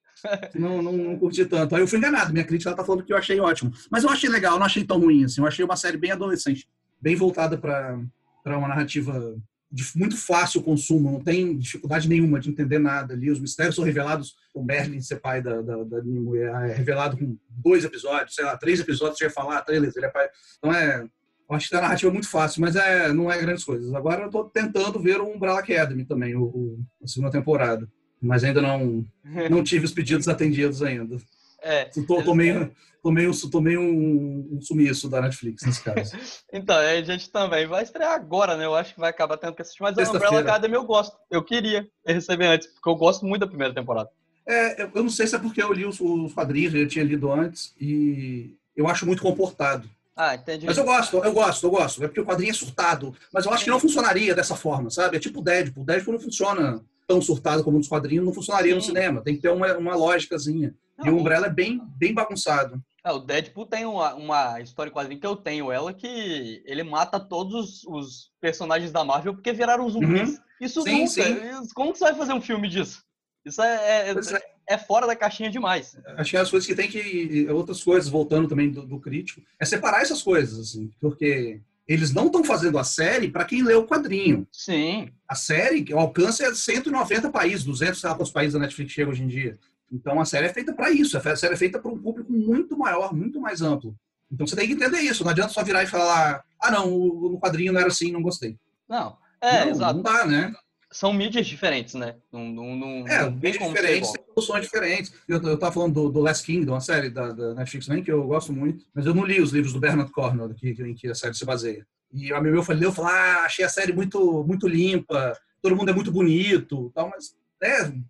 S3: [LAUGHS] não, não, não, curti tanto. Aí eu fui enganado. Minha crítica tá falando que eu achei ótimo. Mas eu achei legal, não achei tão ruim assim. Eu achei uma série bem adolescente, bem voltada para uma narrativa de muito fácil consumo, não tem dificuldade nenhuma de entender nada ali. Os mistérios são revelados. O Merlin ser pai da, da, da minha mulher é revelado com dois episódios, sei lá, três episódios. Você ia falar, três, ele é pai. Então é. Eu acho que a narrativa é muito fácil, mas é, não é grandes coisas. Agora eu estou tentando ver o Umbrella Academy também, o, o, a segunda temporada mas ainda não, [LAUGHS] não tive os pedidos atendidos ainda.
S2: É,
S3: tô, tô, meio, tô, meio, tô meio um, um sumiço da Netflix nesse caso. [LAUGHS]
S2: então, a gente também vai estrear agora, né? Eu acho que vai acabar tendo que assistir, mas a Umbrella Academy eu gosto. Eu queria receber antes, porque eu gosto muito da primeira temporada.
S3: É, eu não sei se é porque eu li os, os quadrinhos, eu tinha lido antes, e eu acho muito comportado.
S2: Ah, entendi.
S3: Mas eu gosto, eu gosto, eu gosto. É porque o quadrinho é surtado. Mas eu acho que não funcionaria dessa forma, sabe? É tipo o Deadpool. O Deadpool não funciona tão surtado como nos quadrinhos, não funcionaria Sim. no cinema. Tem que ter uma, uma lógicazinha. Não, e o Umbrella é bem, bem bagunçado.
S2: É, o Deadpool tem uma, uma história quadrinho que eu tenho ela que ele mata todos os personagens da Marvel porque viraram zumbis. Uhum. Isso sim, nunca. Sim. Como que você vai fazer um filme disso? Isso é, é, é, é, fora da caixinha demais.
S3: Acho que é as coisas que tem que. Outras coisas, voltando também do, do crítico, é separar essas coisas, assim, porque eles não estão fazendo a série para quem lê o quadrinho.
S2: Sim.
S3: A série, o alcance é 190 países, 200 sei lá países da Netflix chega hoje em dia. Então a série é feita para isso, a série é feita para um público muito maior, muito mais amplo. Então você tem que entender isso, não adianta só virar e falar, ah não, no quadrinho não era assim, não gostei.
S2: Não, é,
S3: não,
S2: exato.
S3: Não dá, né?
S2: São mídias diferentes, né? Não, não,
S3: não, é, mídias diferentes, tem produções diferentes. Eu, eu tava falando do, do Last Kingdom, a série da, da Netflix também, que eu gosto muito, mas eu não li os livros do Bernard Cornwell, que, em que a série se baseia. E o amigo meu falou, eu falei, ah, achei a série muito, muito limpa, todo mundo é muito bonito, tal, mas né,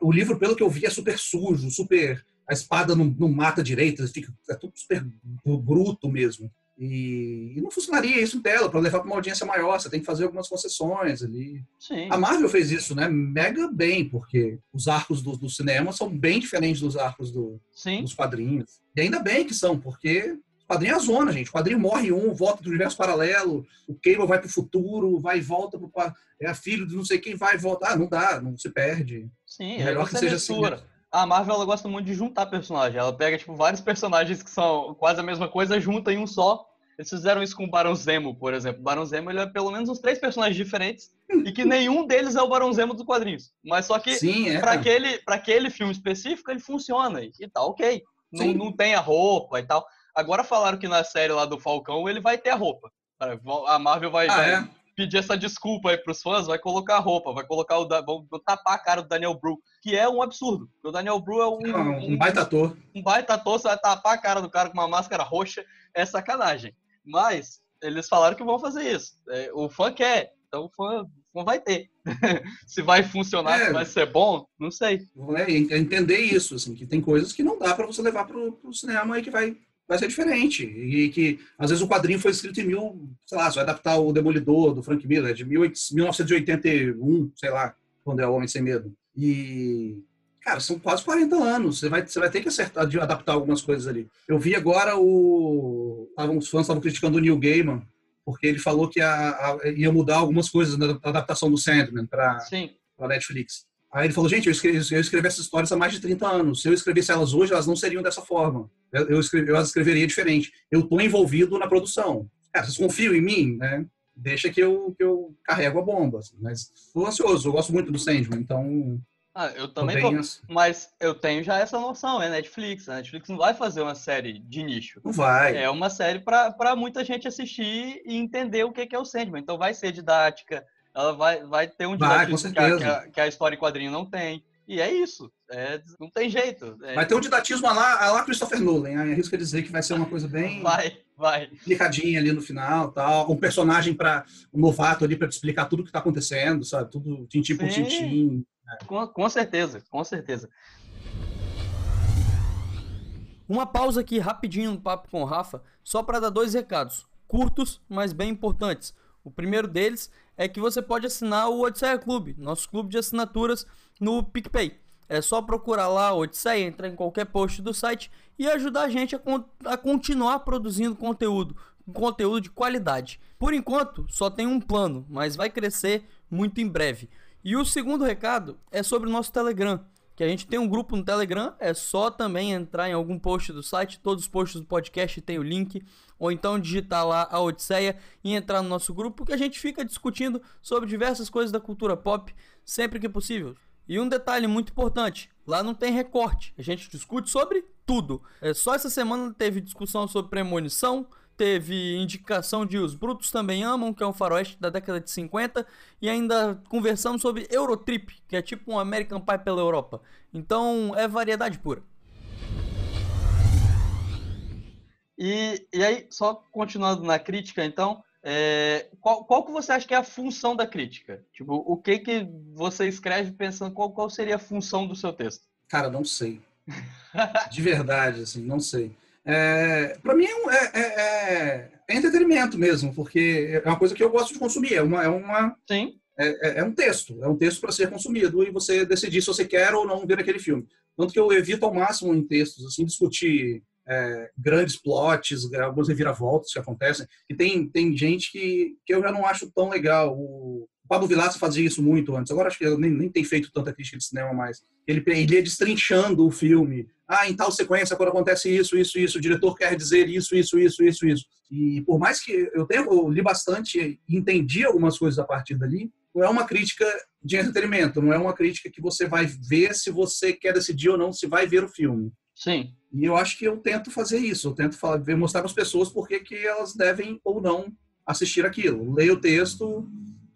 S3: o livro, pelo que eu vi, é super sujo, super. A espada não, não mata direito, fica, é tudo super bruto mesmo. E, e não funcionaria isso em tela, para levar para uma audiência maior, você tem que fazer algumas concessões ali.
S2: Sim.
S3: A Marvel fez isso, né? Mega bem, porque os arcos do, do cinema são bem diferentes dos arcos do, dos quadrinhos. E ainda bem que são, porque quadrinho é a zona, gente. O quadrinho morre um, volta do universo paralelo, o Cable vai pro futuro, vai e volta pro. É filho de não sei quem, vai e volta. Ah, não dá, não se perde.
S2: Sim, é melhor que seja assim. A Marvel ela gosta muito de juntar personagens. Ela pega tipo vários personagens que são quase a mesma coisa, junta em um só. Eles fizeram isso com o Barão Zemo, por exemplo. O Barão Zemo ele é pelo menos uns três personagens diferentes e que nenhum deles é o Barão Zemo dos quadrinhos. Mas só que
S3: é.
S2: para aquele, aquele filme específico ele funciona e tá ok. Não, não tem a roupa e tal. Agora falaram que na série lá do Falcão ele vai ter a roupa. A Marvel vai,
S3: ah,
S2: vai
S3: é?
S2: pedir essa desculpa aí pros fãs, vai colocar a roupa, vai colocar o. Vão tapar a cara do Daniel Bru, que é um absurdo. O Daniel Bru é um.
S3: Não, um baita ator.
S2: Um baita ator, você vai tapar a cara do cara com uma máscara roxa, é sacanagem. Mas eles falaram que vão fazer isso. É, o fã quer, então o fã, o fã vai ter. [LAUGHS] se vai funcionar, é, se vai ser bom, não sei.
S3: É, entender isso, assim, que tem coisas que não dá para você levar pro, pro cinema e que vai vai ser diferente. E que, às vezes, o quadrinho foi escrito em mil, sei lá, você vai adaptar o Demolidor, do Frank Miller, de 1981, sei lá, quando é o Homem Sem Medo. E, cara, são quase 40 anos. Você vai, você vai ter que acertar, de adaptar algumas coisas ali. Eu vi agora o. Os fãs estavam criticando o Neil Gaiman, porque ele falou que a, a, ia mudar algumas coisas na adaptação do Sandman para a Netflix. Aí ele falou, gente, eu escrevi, eu escrevi essas histórias há mais de 30 anos. Se eu escrevesse elas hoje, elas não seriam dessa forma. Eu, escrevi, eu as escreveria diferente. Eu estou envolvido na produção. Cara, vocês confiam em mim, né? Deixa que eu, que eu carrego a bomba. Assim. Mas estou ansioso, eu gosto muito do Sandman, então...
S2: Ah, eu também tô, mas eu tenho já essa noção, é Netflix. A Netflix não vai fazer uma série de nicho.
S3: Não vai.
S2: É uma série para muita gente assistir e entender o que é o Sandman. Então vai ser didática, ela vai, vai ter um
S3: didatismo que,
S2: a, que, a, história em quadrinho não tem. E é isso. É, não tem jeito. É...
S3: Vai ter um didatismo lá, lá Christopher Nolan. Arrisca dizer que vai ser uma coisa bem.
S2: Vai, vai.
S3: Explicadinha ali no final tal. Um personagem para um novato ali para te explicar tudo o que está acontecendo, sabe? Tudo tintim por tintim.
S2: Com, com certeza, com certeza.
S4: Uma pausa aqui rapidinho no papo com o Rafa, só para dar dois recados, curtos, mas bem importantes. O primeiro deles é que você pode assinar o Odisseia Clube, nosso clube de assinaturas no PicPay. É só procurar lá Odisseia, entrar em qualquer post do site e ajudar a gente a, con a continuar produzindo conteúdo, conteúdo de qualidade. Por enquanto, só tem um plano, mas vai crescer muito em breve. E o segundo recado é sobre o nosso Telegram, que a gente tem um grupo no Telegram, é só também entrar em algum post do site, todos os posts do podcast tem o link, ou então digitar lá a Odisseia e entrar no nosso grupo, que a gente fica discutindo sobre diversas coisas da cultura pop sempre que possível. E um detalhe muito importante, lá não tem recorte, a gente discute sobre tudo. É, só essa semana teve discussão sobre premonição, teve indicação de Os Brutos Também Amam, que é um faroeste da década de 50, e ainda conversamos sobre Eurotrip, que é tipo um American Pie pela Europa. Então é variedade pura.
S2: E, e aí, só continuando na crítica, então, é, qual, qual que você acha que é a função da crítica? Tipo, o que que você escreve pensando qual, qual seria a função do seu texto?
S3: Cara, não sei. De verdade, assim, não sei. É, para mim é, é, é, é, entretenimento mesmo, porque é uma coisa que eu gosto de consumir. É uma, é uma
S2: Sim.
S3: É, é, é um texto, é um texto para ser consumido e você decidir se você quer ou não ver aquele filme. Tanto que eu evito ao máximo em textos assim discutir é, grandes plots, algumas reviravoltas que acontecem. E tem, tem gente que, que eu já não acho tão legal. O Pablo Vilaça fazia isso muito antes. Agora acho que ele nem, nem tem feito tanta crítica de cinema mais. Ele, ele ia destrinchando o filme ah, em tal sequência, quando acontece isso, isso, isso, o diretor quer dizer isso, isso, isso, isso, isso. E por mais que eu, tenha, eu li bastante e entendi algumas coisas a partir dali, não é uma crítica de entretenimento, não é uma crítica que você vai ver se você quer decidir ou não se vai ver o filme.
S2: Sim.
S3: E eu acho que eu tento fazer isso, eu tento falar, mostrar para as pessoas por que elas devem ou não assistir aquilo. Leia o texto,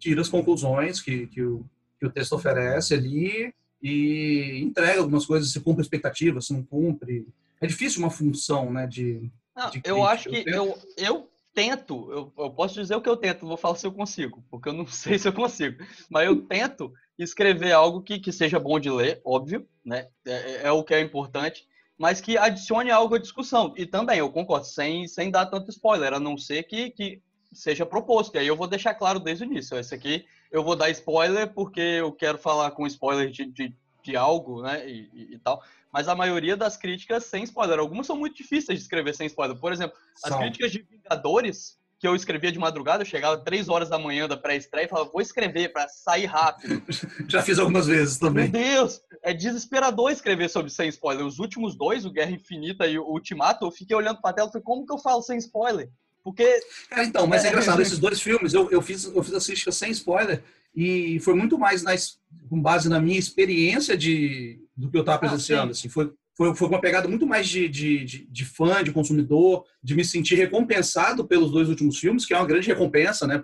S3: tira as conclusões que, que, o, que o texto oferece ali e entrega algumas coisas, se cumpre expectativas, se não cumpre. É difícil uma função, né, de,
S2: não, de Eu acho que eu, eu tento, eu, eu, posso dizer o que eu tento, vou falar se eu consigo, porque eu não [LAUGHS] sei se eu consigo, mas eu tento escrever algo que, que seja bom de ler, óbvio, né, é, é, é o que é importante, mas que adicione algo à discussão. E também, eu concordo, sem, sem dar tanto spoiler, a não ser que, que seja proposto. E aí eu vou deixar claro desde o início. Esse aqui eu vou dar spoiler porque eu quero falar com spoiler de, de, de algo, né? E, e, e, tal. Mas a maioria das críticas sem spoiler. Algumas são muito difíceis de escrever sem spoiler. Por exemplo, as São. críticas de Vingadores, que eu escrevia de madrugada, eu chegava três horas da manhã da pré-estreia e falava, vou escrever para sair rápido. [LAUGHS]
S3: Já fiz algumas vezes também.
S2: Meu Deus! É desesperador escrever sobre sem spoiler. Os últimos dois, o Guerra Infinita e o Ultimato, eu fiquei olhando pra tela e falei, como que eu falo sem spoiler? Porque.
S3: Cara, então, mas é, é engraçado, esses dois filmes, eu, eu, fiz, eu fiz a crítica sem spoiler, e foi muito mais com base na minha experiência de, do que eu estava ah, presenciando. Ah, assim, foi, foi, foi uma pegada muito mais de, de, de, de, fã, de consumidor, de me sentir recompensado pelos dois últimos filmes, que é uma grande recompensa, né,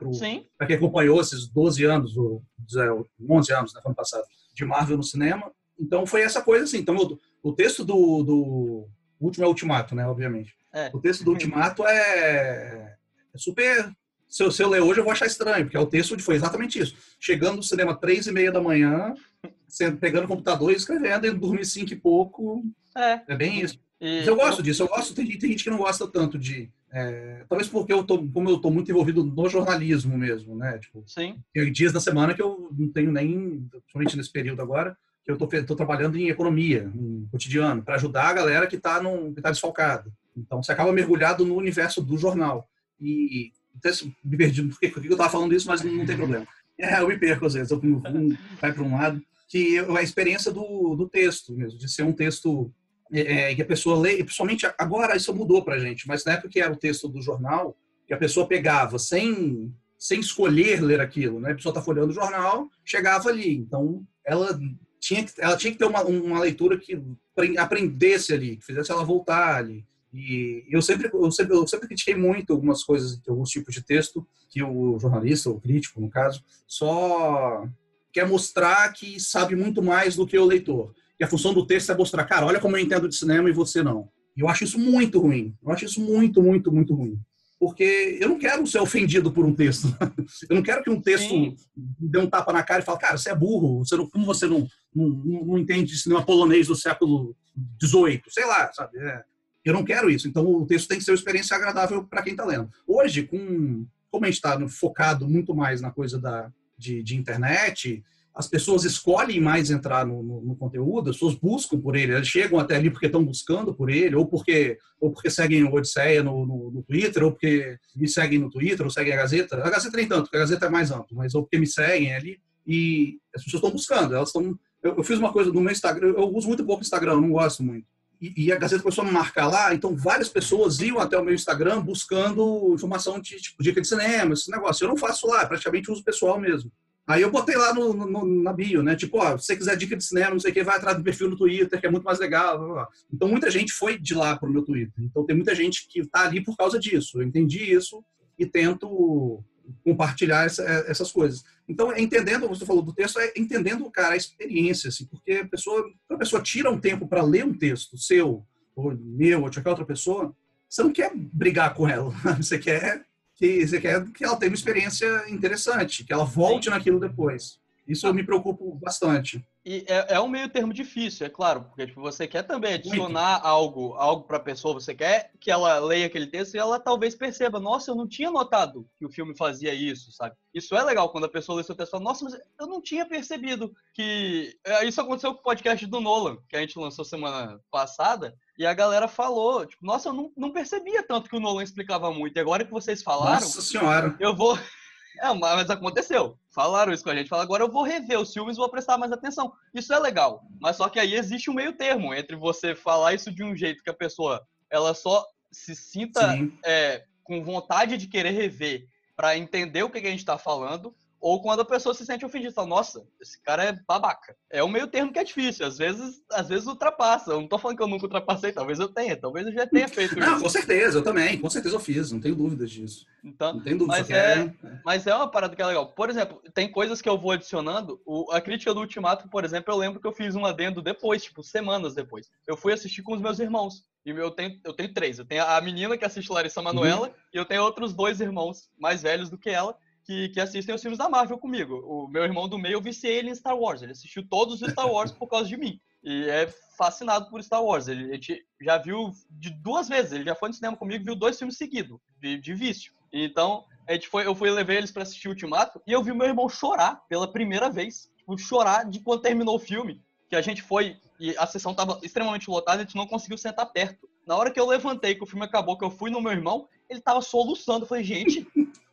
S3: para quem acompanhou esses 12 anos, ou 11 anos, né, ano passado, de Marvel no cinema. Então foi essa coisa assim. Então o, o texto do, do o último é o Ultimato, né, obviamente.
S2: É.
S3: O texto do Ultimato é, é super. Se eu, se eu ler hoje, eu vou achar estranho, porque é o texto foi exatamente isso. Chegando no cinema três e meia da manhã, pegando o computador e escrevendo, e dormir cinco e pouco.
S2: É,
S3: é bem isso. E... Eu gosto disso, eu gosto. Tem, tem gente que não gosta tanto de. É, talvez porque eu tô, como eu estou muito envolvido no jornalismo mesmo, né? Tipo,
S2: Sim.
S3: Tem dias da semana que eu não tenho nem, principalmente nesse período agora, eu estou trabalhando em economia, em cotidiano, para ajudar a galera que está tá desfalcada. Então, você acaba mergulhado no universo do jornal. E, então, me perdi, por que eu estava falando isso, mas não, tem problema. [LAUGHS] É, eu me perco às vezes, eu, um, vai para um lado. que a experiência do, do texto mesmo, de ser um texto é, é que a pessoa lê, e principalmente agora isso mudou para gente, mas na época que era o texto do jornal, que a pessoa pegava sem, sem escolher ler aquilo, né? A pessoa está folheando o jornal, chegava ali. Então, ela tinha que, ela tinha que ter uma, uma leitura que aprendesse ali, que fizesse ela voltar ali. E eu sempre, eu sempre, eu sempre critiquei muito algumas coisas, alguns tipos de texto que o jornalista, o crítico, no caso, só quer mostrar que sabe muito mais do que o leitor. E a função do texto é mostrar, cara, olha como eu entendo de cinema e você não. E eu acho isso muito ruim. Eu acho isso muito, muito, muito ruim. Porque eu não quero ser ofendido por um texto. [LAUGHS] Eu não quero que um texto Sim. me dê um tapa na cara e fale, cara, você é burro, você não, como você não, não, não entende cinema polonês do século XVIII? Sei lá, sabe? É. Eu não quero isso. Então o texto tem que ser uma experiência agradável para quem está lendo. Hoje, com, como a gente está focado muito mais na coisa da, de, de internet, as pessoas escolhem mais entrar no, no, no, conteúdo, as pessoas buscam por ele, elas chegam até ali porque estão buscando por ele, ou porque, ou porque seguem o Odisseia no, no, no, Twitter, ou porque me seguem no Twitter, ou seguem a Gazeta. A Gazeta nem tanto, porque a Gazeta é mais ampla, mas ou porque me seguem ali, e as pessoas estão buscando, elas estão... Eu, eu, fiz uma coisa no meu Instagram, eu uso muito pouco Instagram, não gosto muito. E, e, a Gazeta começou a me marcar lá, então várias pessoas iam até o meu Instagram buscando informação de tipo, dica de cinema, esse negócio. Eu não faço lá, praticamente uso pessoal mesmo. Aí eu botei lá no, no, na bio, né? Tipo, ó, se você quiser dica de cinema, não sei o que, vai atrás do perfil no Twitter, que é muito mais legal. Então, muita gente foi de lá para o meu Twitter. Então, tem muita gente que está ali por causa disso. Eu entendi isso e tento compartilhar essa, essas coisas. Então, é entendendo, você falou do texto, é entendendo, cara, a experiência, assim, porque a pessoa, a pessoa tira um tempo para ler um texto seu, ou meu, ou de qualquer outra pessoa, você não quer brigar com ela, [LAUGHS] você quer que você quer que ela tenha uma experiência interessante, que ela volte Sim. naquilo depois. Isso eu me preocupo bastante.
S2: E é, é, um meio termo difícil, é claro, porque tipo, você quer também adicionar Muito. algo, algo para a pessoa, você quer que ela leia aquele texto e ela talvez perceba, nossa, eu não tinha notado que o filme fazia isso, sabe? Isso é legal quando a pessoa lê seu texto e fala, nossa, mas eu não tinha percebido que é, isso aconteceu com o podcast do Nolan, que a gente lançou semana passada, e a galera falou, tipo, nossa, eu não, não percebia tanto que o Nolan explicava muito. E agora que vocês falaram,
S3: nossa senhora.
S2: eu vou é, mas aconteceu. Falaram isso com a gente. Falaram, agora eu vou rever os filmes e vou prestar mais atenção. Isso é legal. Mas só que aí existe um meio termo entre você falar isso de um jeito que a pessoa ela só se sinta é, com vontade de querer rever para entender o que, que a gente está falando ou quando a pessoa se sente ofendida, fala, nossa, esse cara é babaca. É um meio termo que é difícil, às vezes, às vezes ultrapassa. Eu não tô falando que eu nunca ultrapassei, talvez eu tenha, talvez eu já tenha feito
S3: não, isso. com certeza, eu também, com certeza eu fiz, não tenho dúvidas disso.
S2: Então,
S3: não tenho dúvidas,
S2: mas, é, é, mas é uma parada que é legal. Por exemplo, tem coisas que eu vou adicionando. O, a crítica do Ultimato, por exemplo, eu lembro que eu fiz um adendo depois, tipo, semanas depois. Eu fui assistir com os meus irmãos. E eu tenho, eu tenho três. Eu tenho a menina que assiste Larissa Manoela uhum. e eu tenho outros dois irmãos mais velhos do que ela que, que assistem os filmes da Marvel comigo. O meu irmão do meio, eu viciei ele em Star Wars. Ele assistiu todos os Star Wars por causa de mim. E é fascinado por Star Wars. Ele, ele já viu de duas vezes. Ele já foi no cinema comigo viu dois filmes seguidos, de, de vício. Então, a gente foi, eu fui levar eles para assistir Ultimato e eu vi meu irmão chorar pela primeira vez. Tipo, chorar de quando terminou o filme. Que a gente foi e a sessão estava extremamente lotada, a gente não conseguiu sentar perto. Na hora que eu levantei, que o filme acabou, que eu fui no meu irmão, ele tava soluçando. Eu falei, gente,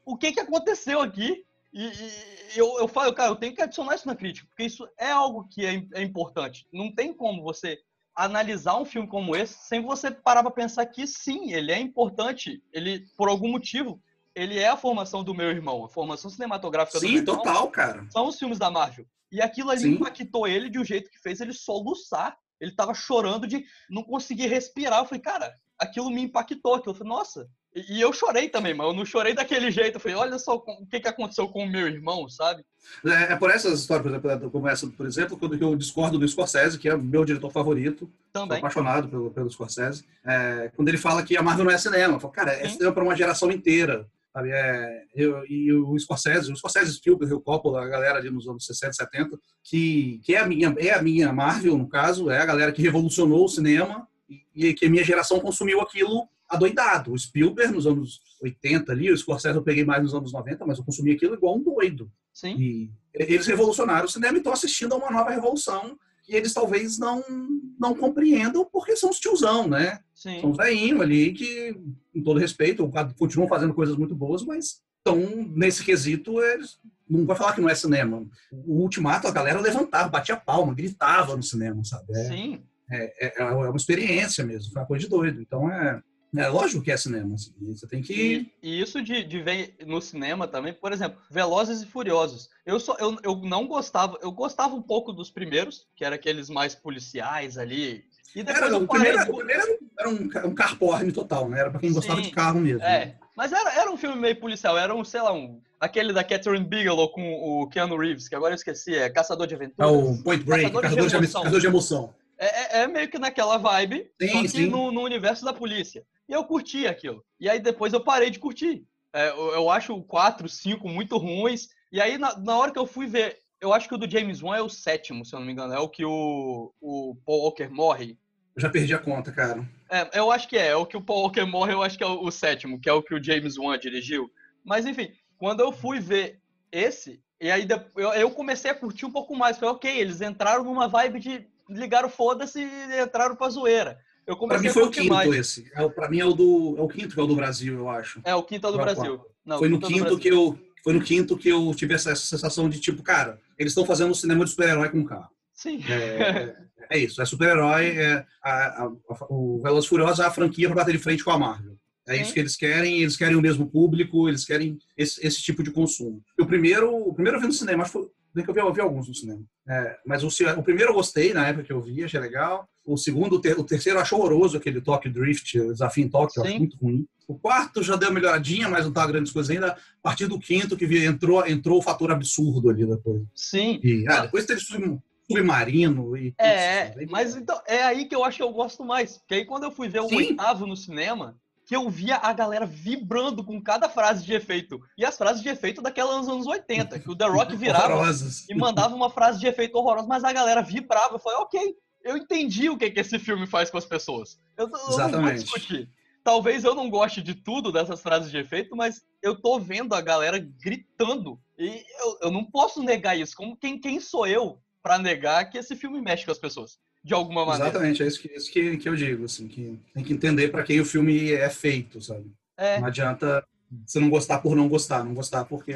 S2: o que, que aconteceu aqui. E, e, eu, eu falo, cara, eu tenho que adicionar isso na crítica, porque isso é algo que é, é importante. Não tem como você analisar um filme como esse sem você parar para pensar que sim, ele é importante, ele por algum motivo, ele é a formação do meu irmão, a formação cinematográfica
S3: sim,
S2: do meu
S3: irmão. Sim, total, cara.
S2: São os filmes da Marvel. E aquilo ali sim. impactou ele de um jeito que fez ele soluçar. Ele tava chorando de não conseguir respirar. Eu falei, cara, aquilo me impactou. Aquilo. Eu falei, nossa, e eu chorei também, mas eu não chorei daquele jeito. Eu falei, olha só o que, que aconteceu com o meu irmão, sabe?
S3: É, é por essas histórias, por exemplo, como essa, por exemplo, quando eu discordo do Scorsese, que é meu diretor favorito. Também. Apaixonado pelo, pelo Scorsese. É, quando ele fala que a Marvel não é cinema. Eu falo, cara, é cinema para uma geração inteira. Sabe? É, eu, e o Scorsese, o Scorsese, Spielberg, o Coppola, a galera ali nos anos 60, 70, que, que é, a minha, é a minha Marvel, no caso, é a galera que revolucionou o cinema e, e que a minha geração consumiu aquilo adoidado. O Spielberg nos anos 80 ali, o Scorsese eu peguei mais nos anos 90, mas eu consumi aquilo igual um doido.
S2: Sim.
S3: E eles revolucionaram o cinema e estão assistindo a uma nova revolução que eles talvez não não compreendam porque são os tiozão, né?
S2: Sim.
S3: São os velhinhos ali que, com todo respeito, continuam fazendo coisas muito boas, mas estão, nesse quesito, eles não vai falar que não é cinema. O Ultimato, a galera levantava, batia palma, gritava no cinema, sabe? É,
S2: Sim.
S3: É, é, é uma experiência mesmo, foi uma coisa de doido. Então é, é lógico que é cinema. Assim, você tem que.
S2: E, e isso de, de, ver no cinema também, por exemplo, Velozes e Furiosos. Eu, só, eu, eu não gostava, eu gostava um pouco dos primeiros, que era aqueles mais policiais ali.
S3: E era, o, primeiro, o primeiro era um, um car porn total, né? Era pra quem Sim, gostava de carro mesmo.
S2: É.
S3: Né?
S2: Mas era, era um filme meio policial, era um, sei lá, um. Aquele da Catherine Bigelow com o Keanu Reeves, que agora eu esqueci, é Caçador de Aventuras.
S3: É o Point Break, Caçador, Caçador, de, emoção. Caçador de Emoção.
S2: É, é, é, meio que naquela vibe, sim, só que sim. No, no, universo da polícia. E eu curti aquilo. E aí depois eu parei de curtir. É, eu, eu, acho o 4, 5 muito ruins. E aí, na, na, hora que eu fui ver, eu acho que o do James Wan é o sétimo, se eu não me engano. É o que o, o Paul Walker morre.
S3: Eu já perdi a conta, cara.
S2: É, eu acho que é. É o que o Paul Walker morre, eu acho que é o, o sétimo, que é o que o James Wan dirigiu. Mas enfim, quando eu fui ver esse, e aí eu, eu comecei a curtir um pouco mais. Falei, ok, eles entraram numa vibe de ligaram foda-se e entraram pra zoeira. Eu
S3: pra mim foi o quinto mais. esse. É, pra mim é o, do, é o quinto que é o do Brasil, eu acho.
S2: É, o quinto é o do Brasil.
S3: Não, foi no quinto, quinto que eu foi no quinto que eu tive essa, sensação de tipo, cara, eles estão fazendo um cinema de super-herói com carro.
S2: Sim.
S3: É, é isso, é super-herói, é a, a, a, o Velozes Furiosos é a franquia para bater de frente com a Marvel. É isso que eles querem, eles querem o mesmo público, eles querem esse, esse tipo de consumo. o primeiro, o primeiro eu vi no cinema, acho que foi, que eu vi, eu vi alguns no cinema. É, mas o, o, primeiro eu gostei na época que eu vi, achei legal. O segundo, o terceiro eu acho horroroso, aquele Tokyo Drift, o desafio em Tóquio, acho muito ruim. O quarto já deu uma melhoradinha, mas não tá grandes coisas ainda. A partir do quinto que entrou, entrou o fator absurdo ali depois.
S2: Sim.
S3: E, ah, depois teve submarino e
S2: É, mas então é aí que eu acho que eu gosto mais. Porque aí quando eu fui ver o Sim. oitavo no cinema, que eu via a galera vibrando com cada frase de efeito. E as frases de efeito daquelas anos 80, que o The Rock [LAUGHS] virava e mandava uma frase de efeito horrorosa, mas a galera vibrava. Eu falei, ok, eu entendi o que, que esse filme faz com as pessoas. Eu, eu não discutir. Talvez eu não goste de tudo dessas frases de efeito, mas eu tô vendo a galera gritando. E eu, eu não posso negar isso. Como quem, quem sou eu para negar que esse filme mexe com as pessoas? de alguma maneira.
S3: Exatamente, é isso que, isso que, que eu digo, assim, que tem que entender para quem o filme é feito, sabe? É. Não adianta você não gostar por não gostar, não gostar porque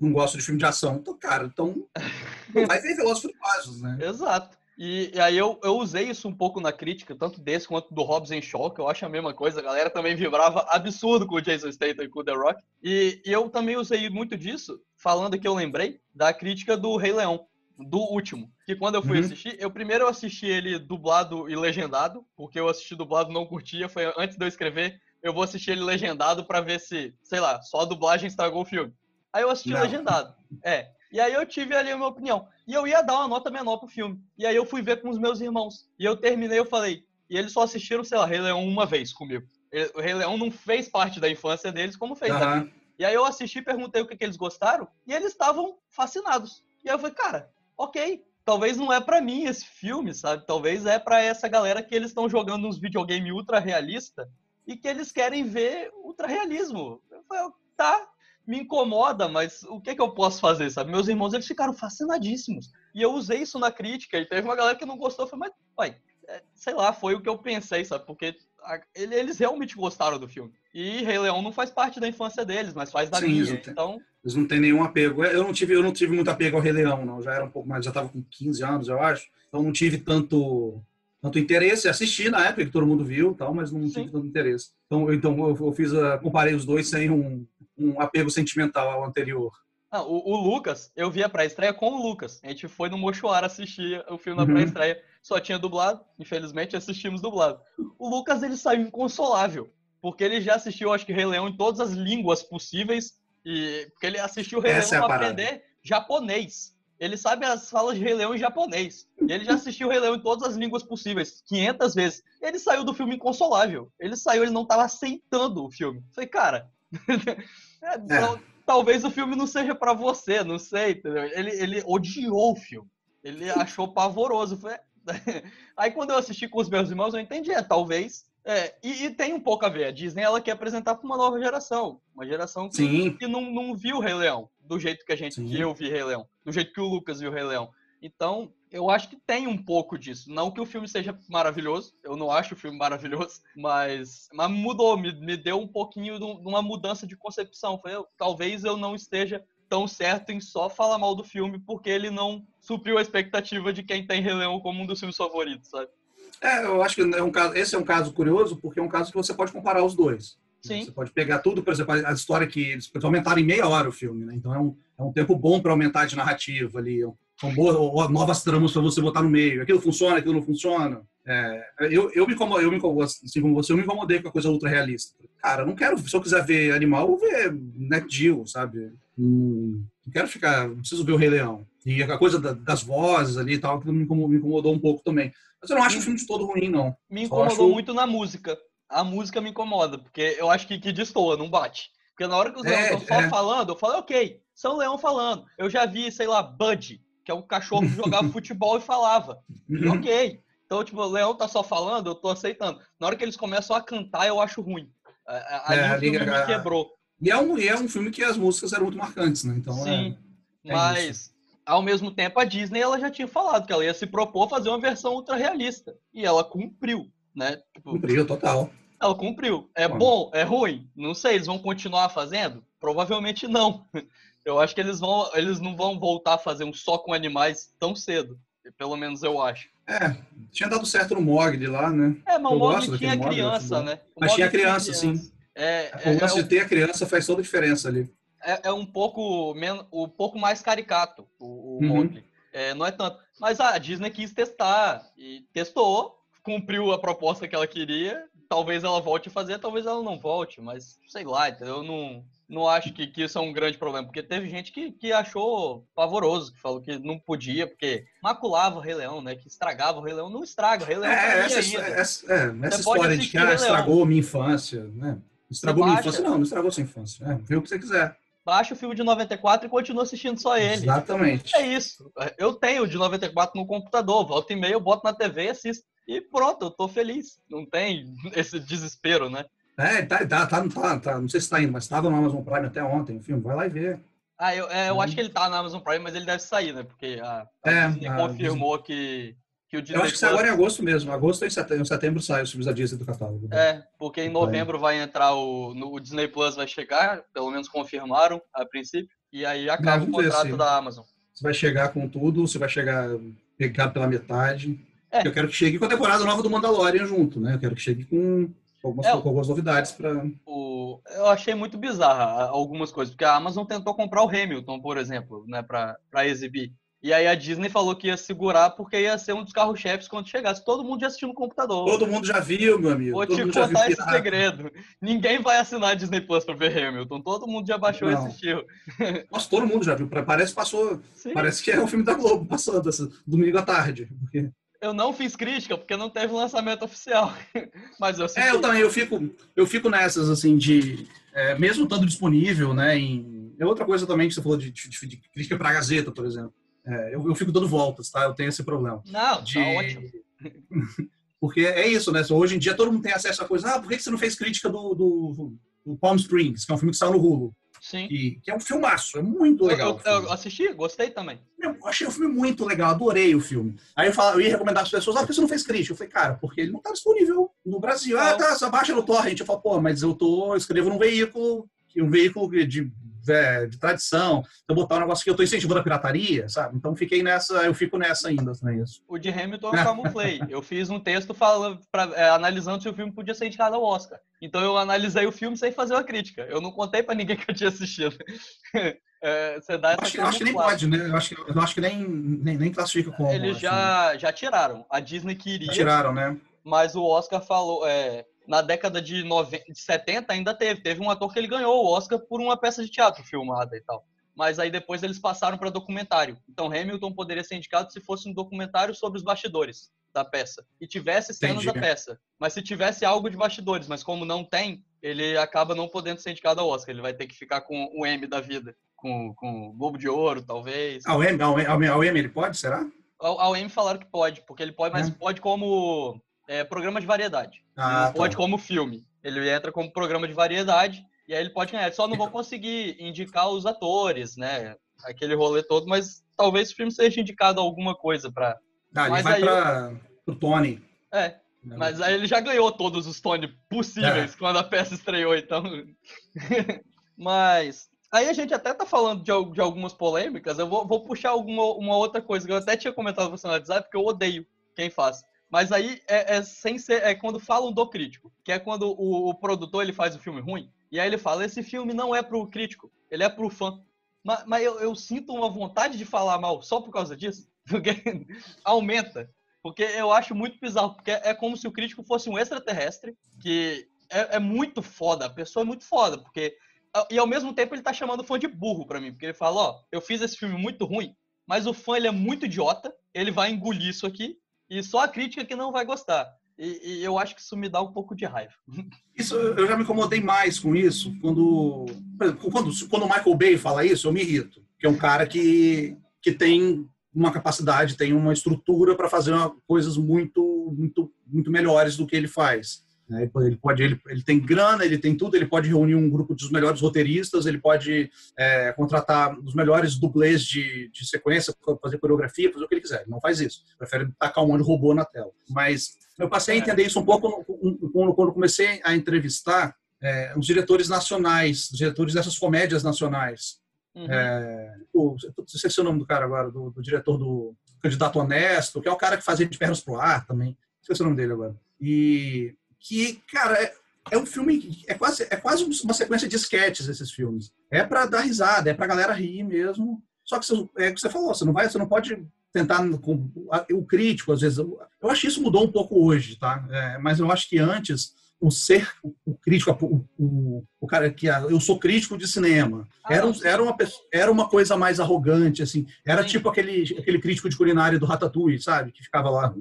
S3: não gosto de filme de ação. Então, cara, então [LAUGHS] vai ver Velozes Furiosos, né?
S2: Exato. E, e, aí eu, eu usei isso um pouco na crítica, tanto desse quanto do Hobbs em Shock, eu acho a mesma coisa, a galera também vibrava absurdo com o Jason Statham e com o The Rock. E, e eu também usei muito disso, falando que eu lembrei da crítica do Rei Leão do último. Que quando eu fui uhum. assistir, eu primeiro assisti ele dublado e legendado, porque eu assisti dublado não curtia, foi antes de eu escrever, eu vou assistir ele legendado para ver se, sei lá, só a dublagem estragou o filme. Aí eu assisti não. legendado. É. E aí eu tive ali a minha opinião. E eu ia dar uma nota menor pro filme. E aí eu fui ver com os meus irmãos. E eu terminei, eu falei. E eles só assistiram, sei lá, Rei Leão uma vez comigo. o Rei Leão não fez parte da infância deles como fez uhum. E aí eu assisti, perguntei o que, que eles gostaram, e eles estavam fascinados. E aí eu falei, cara, ok, talvez não é para mim esse filme, sabe? Talvez é para essa galera que eles estão jogando uns videogame ultra realista e que eles querem ver ultra realismo. Eu falei, tá, me incomoda, mas o que, que eu posso fazer, sabe? Meus irmãos, eles ficaram fascinadíssimos. E eu usei isso na crítica, e teve uma galera que não gostou, eu falei, mas, pai, é, sei lá, foi o que eu pensei, sabe? Porque eles realmente gostaram do filme. E Rei Leão não faz parte da infância deles, mas faz da Sim, minha. Então,
S3: eles não têm nenhum apego. Eu não tive, eu não tive muito apego ao Rei Leão, não. Já era um pouco mais, já estava com 15 anos, eu acho. Então não tive tanto tanto interesse. Assisti na época que todo mundo viu, tal, mas não Sim. tive tanto interesse. Então, eu, então eu, eu fiz, a, comparei os dois sem um, um apego sentimental ao anterior.
S2: Ah, o, o, Lucas, eu vi a pré-estreia com o Lucas. A gente foi no Mochoara assistir o filme na uhum. pré-estreia. Só tinha dublado, infelizmente assistimos dublado. O Lucas, ele saiu inconsolável, porque ele já assistiu, acho que, Rei Leão em todas as línguas possíveis e porque ele assistiu o Rei Essa Leão é para aprender japonês. Ele sabe as falas de Rei Leão em japonês. Ele já assistiu o Rei Leão em todas as línguas possíveis, 500 vezes. Ele saiu do filme inconsolável. Ele saiu, ele não estava aceitando o filme. Falei, cara, é, é. talvez o filme não seja para você, não sei, entendeu? Ele, ele odiou o filme. Ele [LAUGHS] achou pavoroso. Falei, [LAUGHS] Aí quando eu assisti com os meus irmãos, eu entendi, é, talvez é, e, e, tem um pouco a ver. A Disney ela quer apresentar para uma nova geração. Uma geração que, que não, não viu o Rei Leão do jeito que a gente, que eu vi Rei Leão, do jeito que o Lucas viu o Rei Leão. Então, eu acho que tem um pouco disso. Não que o filme seja maravilhoso, eu não acho o filme maravilhoso, [LAUGHS] mas, mas mudou, me, me deu um pouquinho de uma mudança de concepção. Eu, talvez eu não esteja tão certo em só falar mal do filme porque ele não supriu a expectativa de quem tem Rei Leão como um dos filmes favoritos, sabe?
S3: É, eu acho que é um caso, esse é um caso curioso, porque é um caso que você pode comparar os dois.
S2: Sim.
S3: Você pode pegar tudo, por exemplo, a história que eles aumentaram em meia hora o filme, né? Então é um, é um tempo bom para aumentar de narrativa ali. São boas, novas tramas para você botar no meio. Aquilo funciona, aquilo não funciona. É, eu, eu me incomodei, eu me incomodei, assim como você, eu me incomodei com a coisa ultra realista. Cara, eu não quero, se eu quiser ver animal, eu vou ver Net Geo, sabe? Não, não quero ficar, não preciso ver o Rei Leão. E a coisa da, das vozes ali e tal, que me incomodou, um pouco também. Mas eu não acho o filme de todo ruim, não.
S2: Me incomodou acho... muito na música. A música me incomoda, porque eu acho que, que destoa, não bate. Porque na hora que os leões é, estão só é. falando, eu falo, ok, são leão falando. Eu já vi, sei lá, Bud, que é um cachorro que jogava [LAUGHS] futebol e falava.
S3: Uhum.
S2: Ok. Então, tipo, o leão tá só falando, eu tô aceitando. Na hora que eles começam a cantar, eu acho ruim. Ali é, o filme me quebrou.
S3: E é, um, e é um filme que as músicas eram muito marcantes, né? Então,
S2: Sim,
S3: é,
S2: é mas isso. ao mesmo tempo a Disney ela já tinha falado que ela ia se propor a fazer uma versão ultra realista. E ela cumpriu, né?
S3: Tipo, cumpriu, total.
S2: Ela cumpriu. É bom, é ruim? Não sei, eles vão continuar fazendo? Provavelmente não. Eu acho que eles, vão, eles não vão voltar a fazer um só com animais tão cedo. Pelo menos eu acho.
S3: É, tinha dado certo no Mogli lá, né?
S2: É, mas o Mogli tinha criança, né?
S3: O mas tinha criança, criança, sim.
S2: É,
S3: é, o lance é, de ter a criança faz toda a diferença ali.
S2: É, é um pouco menos, um pouco mais caricato o, o uhum. Mogli. É, não é tanto. Mas a Disney quis testar e testou, cumpriu a proposta que ela queria. Talvez ela volte a fazer, talvez ela não volte, mas sei lá, entendeu? Eu não, não acho que, que isso é um grande problema, porque teve gente que, que achou pavoroso, que falou que não podia, porque maculava o Rei Leão, né? Que estragava o Rei Leão. Não estraga, o Rei Leão
S3: é,
S2: tá
S3: essa, essa, é, essa história de que ah, estragou minha infância, né? Estragou minha infância? Não, não estragou sua infância. É, vê o que você quiser.
S2: Baixa o filme de 94 e continua assistindo só ele.
S3: Exatamente.
S2: É isso. Eu tenho o de 94 no computador, volta e meia, eu boto na TV e assisto. E pronto, eu tô feliz. Não tem esse desespero, né?
S3: É, tá, tá, tá, tá, tá, não sei se tá indo, mas estava no Amazon Prime até ontem o filme, vai lá e vê.
S2: Ah, eu, é, eu acho que ele tá no Amazon Prime, mas ele deve sair, né? Porque a, é, confirmou que, que o
S3: Disney Eu acho que sai agora em agosto mesmo. Agosto e setembro, setembro sai os filmes da Disney do catálogo.
S2: É, porque em novembro vai entrar o, o Disney Plus vai chegar, pelo menos confirmaram a princípio, e aí acaba o contrato da Amazon.
S3: Você vai chegar com tudo, você vai chegar pegado pela metade. É. Eu quero que chegue com a temporada nova do Mandalorian junto, né? Eu quero que chegue com algumas, é, algumas novidades para.
S2: Eu achei muito bizarra algumas coisas, porque a Amazon tentou comprar o Hamilton, por exemplo, né, para exibir. E aí a Disney falou que ia segurar porque ia ser um dos carros-chefes quando chegasse. Todo mundo já assistiu no computador.
S3: Todo mundo já viu, meu amigo.
S2: Vou
S3: Todo
S2: te contar esse segredo. Ninguém vai assinar a Disney Plus para ver Hamilton. Todo mundo já baixou e assistiu.
S3: Nossa, todo mundo já viu. Parece passou. Sim. Parece que é um filme da Globo passando domingo à tarde. Porque
S2: eu não fiz crítica porque não teve lançamento oficial. [LAUGHS] Mas eu
S3: É, eu também, eu fico, eu fico nessas, assim, de. É, mesmo estando disponível, né? Em, é outra coisa também que você falou de, de, de crítica para a Gazeta, por exemplo. É, eu, eu, fico dando voltas, tá? Eu tenho esse problema.
S2: Não, de... tá ótimo. [LAUGHS]
S3: porque é isso, né? Hoje em dia todo mundo tem acesso a coisa. Ah, por que você não fez crítica do, do, do Palm Springs, que é um filme que saiu no Hulu?
S2: Sim.
S3: Que, que, é um filmaço, é muito legal.
S2: Eu, eu, assisti, gostei também.
S3: Eu achei o filme muito legal, adorei o filme. Aí eu, falo, eu ia recomendar as pessoas, ah, por que você não fez crítica? Eu falei, cara, porque ele não está disponível no Brasil. Ah, tá, só baixa no torrent. Eu falo, pô, mas eu tô, eu escrevo num veículo, um veículo de é, de tradição, então botar um negócio que eu estou incentivando a pirataria, sabe? Então fiquei nessa, eu fico nessa ainda também. Isso.
S2: O de Hamilton eu camuflei. [LAUGHS] eu fiz um texto falando, pra, é, analisando se o filme podia ser indicado ao Oscar. Então eu analisei o filme sem fazer uma crítica. Eu não contei para ninguém [LAUGHS] que eu tinha assistido. [LAUGHS]
S3: É, você dá essa acho, eu acho que nem pode, né? Eu acho que, eu acho que nem, nem, nem classifica como.
S2: Eles já, assim. já tiraram. A Disney queria. Já
S3: tiraram, né?
S2: Mas o Oscar falou. É, na década de, 90, de 70 ainda teve. Teve um ator que ele ganhou o Oscar por uma peça de teatro filmada e tal. Mas aí depois eles passaram para documentário. Então Hamilton poderia ser indicado se fosse um documentário sobre os bastidores da peça e tivesse cenas Entendi. da peça. Mas se tivesse algo de bastidores, mas como não tem, ele acaba não podendo ser indicado ao Oscar. Ele vai ter que ficar com o M da vida, com, com o Globo de Ouro, talvez.
S3: Ao M, ao, ao, ao M ele pode, será?
S2: Ao, ao M falaram que pode, porque ele pode, mas é. pode como é, programa de variedade.
S3: Ah,
S2: tá. pode como filme. Ele entra como programa de variedade e aí ele pode ganhar. Só não vou conseguir indicar os atores, né? Aquele rolê todo, mas talvez o filme seja indicado alguma coisa para.
S3: Ah, ele vai para o Tony.
S2: É. Mas aí ele já ganhou todos os Tony possíveis é. quando a peça estreou, então. [LAUGHS] mas Aí a gente até tá falando de, de algumas polêmicas, eu vou, vou, puxar alguma uma outra coisa que eu até tinha comentado com você no WhatsApp, porque eu odeio quem faz. Mas aí é, é, sem ser, é quando falam do crítico, que é quando o, o, produtor ele faz o filme ruim, e aí ele fala, esse filme não é pro crítico, ele é pro fã. Mas, mas eu, eu sinto uma vontade de falar mal só por causa disso, [LAUGHS] porque aumenta. Porque eu acho muito bizarro, porque é como se o crítico fosse um extraterrestre, que é, é muito foda, a pessoa é muito foda, porque e ao mesmo tempo ele tá chamando o fã de burro para mim, porque ele fala, ó, eu fiz esse filme muito ruim, mas o fã ele é muito idiota, ele vai engolir isso aqui, e só a crítica que não vai gostar. E, e eu acho que isso me dá um pouco de raiva. [LAUGHS]
S3: Isso, eu já me incomodei mais com isso, quando, quando, quando o Michael Bay fala isso, eu me irrito, que é um cara que, que tem uma capacidade, tem uma estrutura para fazer uma, coisas muito, muito, muito melhores do que ele faz. Né? Ele pode, ele, ele tem grana, ele tem tudo, ele pode reunir um grupo dos melhores roteiristas, ele pode é, contratar os melhores dublês de, de sequência, fazer coreografia, fazer o que ele quiser. Ele não faz isso. Prefere tacar um monte de robô na tela. Mas eu passei a entender isso um pouco quando, quando comecei a entrevistar é, os diretores nacionais, os diretores dessas comédias nacionais. Uhum. É, o, não sei se é o nome do cara agora, do, do, diretor do Candidato Honesto, que é o cara que fazia de pernas pro ar também. Esqueci o nome dele agora. E que, cara, é, é um filme, é quase, é quase uma sequência de sketches esses filmes. É para dar risada, é pra galera rir mesmo. Só que você, é o que você falou, você não vai, você não pode tentar com o crítico às vezes. Eu, eu acho que isso mudou um pouco hoje, tá? É, mas eu acho que antes o ser o crítico, o, o, o cara que eu sou crítico de cinema, ah, era, era, uma, era uma coisa mais arrogante, assim. Era Sim. tipo aquele, aquele crítico de culinária do Ratatouille, sabe? Que ficava lá.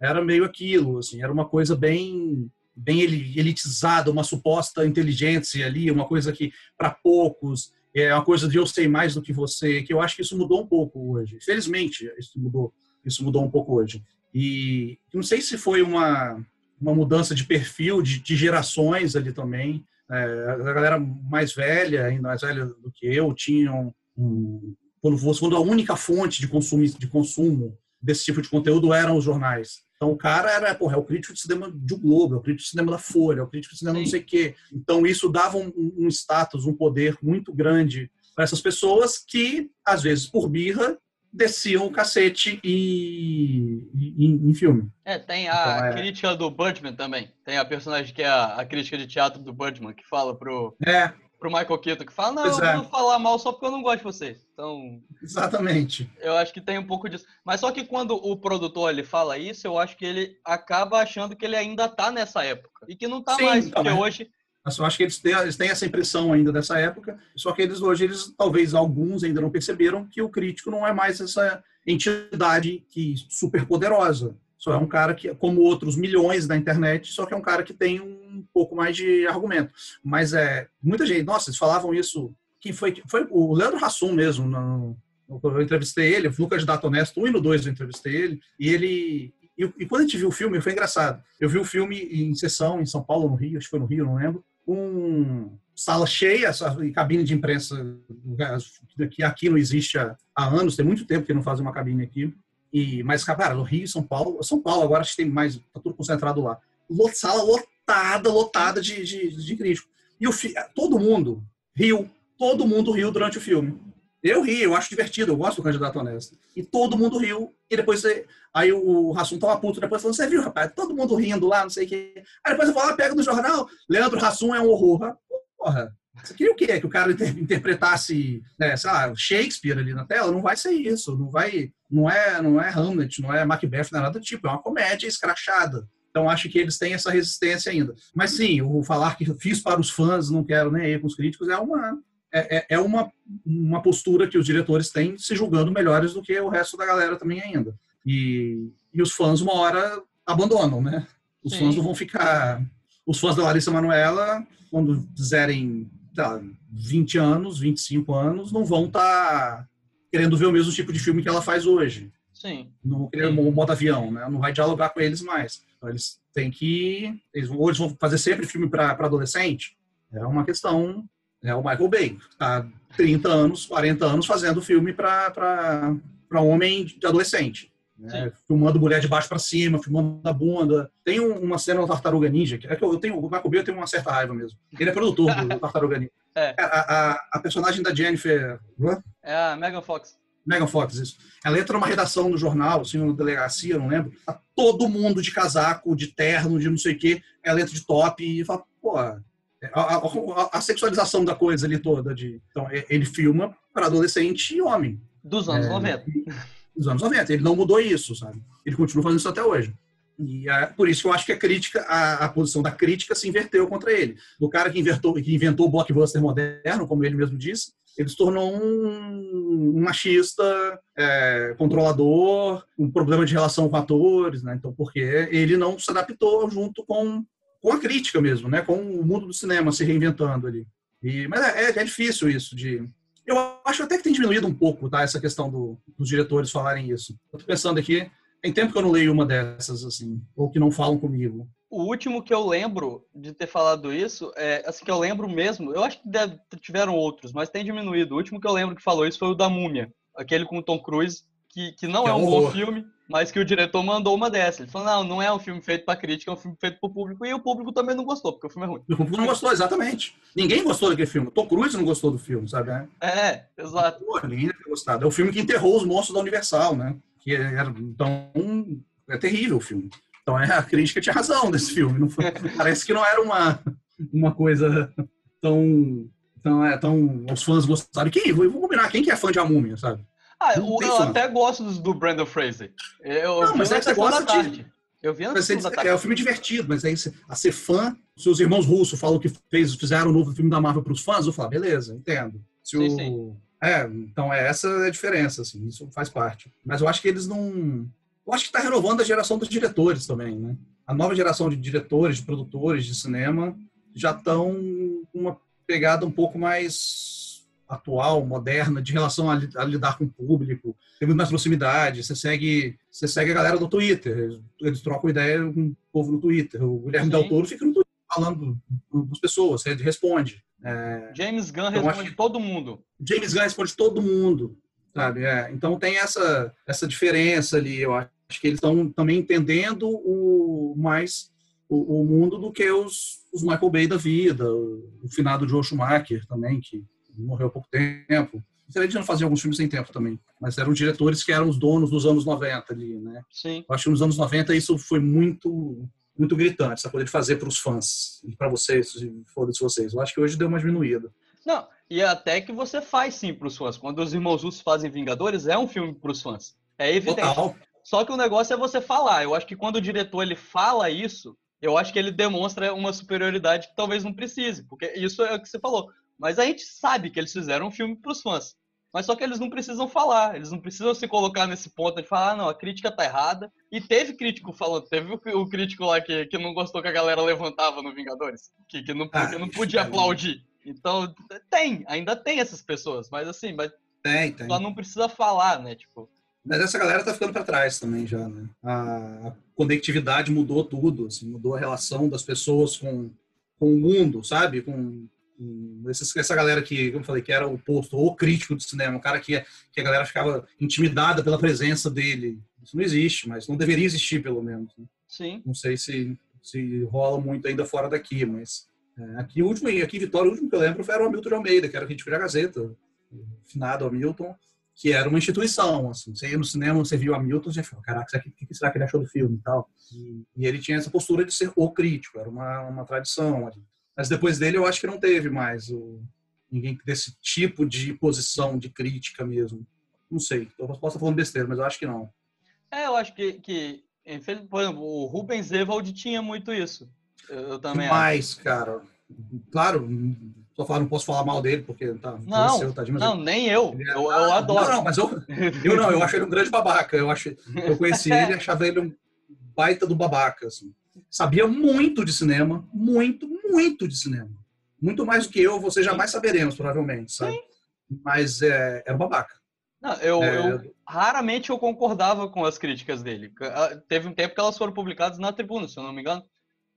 S3: Era meio aquilo, assim. Era uma coisa bem bem elitizada, uma suposta inteligência ali, uma coisa que para poucos é uma coisa de eu sei mais do que você, que eu acho que isso mudou um pouco hoje. Felizmente, isso mudou, isso mudou um pouco hoje. E não sei se foi uma, uma mudança de perfil, de, de gerações ali também. É, a galera mais velha, ainda mais velha do que eu, tinham um, quando, quando a única fonte de consumo, de consumo desse tipo de conteúdo eram os jornais. Então o cara era, porra, é o crítico de cinema um Globo, é o crítico de cinema da Folha, é o crítico de cinema Sim. não sei o quê. Então isso dava um, um status, um poder muito grande para essas pessoas que, às vezes, por birra, desciam o cacete e, em, em filme.
S2: É, tem a então, é... crítica do Birdman também. Tem a personagem que é a, a, crítica de teatro do Birdman, que fala pro,
S3: é
S2: pro Michael Keaton, que fala, não, eu é. vou falar mal só porque eu não gosto de você. Então.
S3: Exatamente.
S2: Eu acho que tem um pouco disso. Mas só que quando o produtor ele fala isso, eu acho que ele acaba achando que ele ainda tá nessa época. E que não tá Sim, mais, porque tá, hoje.
S3: Eu acho que eles têm, eles têm essa impressão ainda dessa época, só que eles hoje, eles talvez alguns ainda não perceberam que o crítico não é mais essa entidade que super poderosa. Só é um cara que, como outros milhões da internet, só que é um cara que tem um pouco mais de argumento. Mas é muita gente, nossa, eles falavam isso. Quem foi? Foi o Leandro Hassum mesmo. No, eu entrevistei ele, Lucas de Dato Honesto, um e no dois eu entrevistei ele, e ele. E, e, quando a gente viu o filme, foi engraçado. Eu vi o filme em sessão em São Paulo, no Rio, acho que foi no Rio, não lembro, com sala cheia, cabine de imprensa que aqui não existe há, há anos, tem muito tempo que não fazem uma cabine aqui. E, mas, cara, no Rio, São Paulo, São Paulo agora acho que tem mais, tá tudo concentrado lá. Sala lotada, lotada de, de, de crítico. E o todo mundo riu, todo mundo riu durante o filme. Eu ri, eu acho divertido, eu gosto do candidato honesto. E todo mundo riu, e depois você, aí o Rassum tava puto, depois falou, você viu, rapaz, todo mundo rindo lá, não sei o quê. Aí depois eu falo, ah, pega no jornal, Leandro Rassum é um horror. Porra, você queria o quê? Que o cara interpretasse, né, sei lá, Shakespeare ali na tela? Não vai ser isso. Não vai, não é, não é Hamlet, não é Macbeth, não é nada do tipo. É uma comédia escrachada. Então acho que eles têm essa resistência ainda. Mas sim, o falar que fiz para os fãs, não quero nem ir com os críticos, é uma é, é, é uma, uma postura que os diretores têm se julgando melhores do que o resto da galera também ainda. E, e os fãs uma hora abandonam, né? Os sim. fãs não vão ficar. Os fãs da Larissa Manoela, quando fizerem tá, 20 anos, 25 anos, não vão estar tá querendo ver o mesmo tipo de filme que ela faz hoje.
S2: Sim.
S3: Não vão querer o modo avião, né? Não vai dialogar com eles mais. Então, eles têm que. Eles, ou eles vão fazer sempre filme para adolescente. É uma questão. É o Michael Bay, tá 30 anos, 40 anos fazendo filme para homem de adolescente. Né? Filmando mulher de baixo para cima, filmando a bunda. Tem um, uma cena no Tartaruga Ninja, que é que eu, eu tenho, o Michael Bay eu tenho uma certa raiva mesmo. Ele é produtor do Tartaruga Ninja. [LAUGHS]
S2: É.
S3: A, a, a, personagem da Jennifer.
S2: É a Megan Fox.
S3: Megan Fox, isso. Ela entra numa redação do jornal, assim, numa delegacia, não lembro. Tá todo mundo de casaco, de terno, de não sei o quê. Ela entra de top e fala, pô, a, a, a, sexualização da coisa ali toda. De, então, ele filma para adolescente e homem.
S2: Dos anos é, 90.
S3: Dos anos 90. Ele não mudou isso, sabe? Ele continua fazendo isso até hoje. E é por isso que eu acho que a crítica, a, a, posição da crítica se inverteu contra ele. O cara que inventou, que inventou o blockbuster moderno, como ele mesmo disse, ele se tornou um, machista, é, controlador, um problema de relação com atores, né? Então, porque ele não se adaptou junto com, com a crítica mesmo, né? Com o mundo do cinema se reinventando ali. E, mas é, é, é difícil isso de eu acho até que tem diminuído um pouco, tá? Essa questão do, dos diretores falarem isso. Eu tô pensando aqui, tem tempo que eu não leio uma dessas, assim, ou que não falam comigo.
S2: O último que eu lembro de ter falado isso, é, assim, que eu lembro mesmo, eu acho que deve, tiveram outros, mas tem diminuído. O último que eu lembro que falou isso foi o da Múmia, aquele com o Tom Cruise, que, que não que é um horror. bom filme, mas que o diretor mandou uma dessa. Ele falou: não, não é um filme feito para crítica, é um filme feito para o público. E o público também não gostou, porque o filme é ruim.
S3: O público não gostou, exatamente. Ninguém gostou daquele filme. Tom Cruise não gostou do filme, sabe?
S2: É, exato.
S3: Pô, ninguém ter gostado. É o filme que enterrou os monstros da Universal, né? Que era, então, é terrível o filme. Então é, a crítica tinha razão desse filme. Foi, parece que não era uma, uma coisa tão. Tão, é, tão. Os fãs gostaram. Quem? Vou, vou combinar, quem que é fã de A Múmia, sabe?
S2: Ah, eu, eu até gosto do, do Brandon Fraser. Eu,
S3: não, mas é que você gosta
S2: de. Eu vi antes
S3: É um filme divertido, mas aí a ser fã, se os irmãos russos falam que fez, fizeram o um novo filme da Marvel para os fãs, eu falo, beleza, entendo. Se sim, o... sim. É, então é essa é a diferença, assim, isso faz parte. Mas eu acho que eles não. Eu acho que está renovando a geração dos diretores também, né? A nova geração de diretores, de produtores de cinema já estão com uma pegada um pouco mais atual, moderna, de relação a, a, lidar com o público, tem muito mais proximidade. Você segue, você segue a galera do Twitter, eles trocam ideia com o povo no Twitter. O Guilherme Sim. Del Toro fica no Twitter falando com as pessoas, ele responde.
S2: É, James Gunn então, responde acho, todo mundo.
S3: James Gunn responde todo mundo, sabe? É, então tem essa, essa diferença ali. Eu acho que eles estão também entendendo o mais o, o, mundo do que os, os Michael Bay da vida, o, o finado Joe Schumacher também, que morreu há pouco tempo. Infelizmente não fazia alguns filmes sem tempo também, mas eram diretores que eram os donos dos anos 90 ali, né?
S2: Sim.
S3: Eu acho que nos anos 90 isso foi muito muito gritante, essa coisa de fazer para os fãs e para vocês, foda-se vocês. Eu acho que hoje deu uma diminuída.
S2: Não, e até que você faz sim para os fãs. Quando os Irmãos Russos fazem Vingadores, é um filme para os fãs. É evidente. Total. Só que o negócio é você falar. Eu acho que quando o diretor ele fala isso, eu acho que ele demonstra uma superioridade que talvez não precise, porque isso é o que você falou. Mas a gente sabe que eles fizeram um filme para os fãs. Mas só que eles não precisam falar, eles não precisam se colocar nesse ponto de falar, ah, não, a crítica tá errada. E teve crítico falando, teve o, crítico lá que, que não gostou que a galera levantava no Vingadores, que, que, não, ah, que não podia é aplaudir. Então, tem, ainda tem essas pessoas, mas assim, mas
S3: tem, tem.
S2: só não precisa falar, né? Tipo.
S3: Mas essa galera tá ficando para trás também já, né? A conectividade mudou tudo, assim, mudou a relação das pessoas com, com o mundo, sabe? Com essa galera que, como eu falei, que era o posto ou crítico do cinema, um cara que, que a galera ficava intimidada pela presença dele. Isso não existe, mas não deveria existir, pelo menos. Né?
S2: Sim.
S3: Não sei se, se rola muito ainda fora daqui, mas é, aqui o último, aqui Vitória, o último que eu lembro foi o Hamilton de Almeida, que era crítico da Gazeta, o finado Hamilton, que era uma instituição, assim, você ia no cinema, você viu Hamilton, você falou, caraca, o que será que ele achou do filme e tal? E, e, ele tinha essa postura de ser o crítico, era uma, uma tradição ali. Mas depois dele eu acho que não teve mais o, ninguém desse tipo de posição de crítica mesmo. Não sei, eu posso estar falando besteira, mas eu acho que não.
S2: É, eu acho que, que por exemplo, o Rubens Evald tinha muito isso. Eu, eu também
S3: Mais, acho. cara. Claro, só falar, não posso falar mal dele, porque tá.
S2: Não, seu, tá não nem eu. É, eu, eu adoro.
S3: Não, não, mas eu, eu não, eu acho ele um grande babaca. Eu, acho, eu conheci ele e achava ele um baita do babaca. Assim sabia muito de cinema, muito, muito de cinema. Muito mais do que eu, você jamais saberemos, provavelmente, sabe? Sim. Mas é, era babaca.
S2: Não, eu, é... eu, raramente eu concordava com as críticas dele. Ah, teve um tempo que elas foram publicadas na tribuna, se eu não me engano.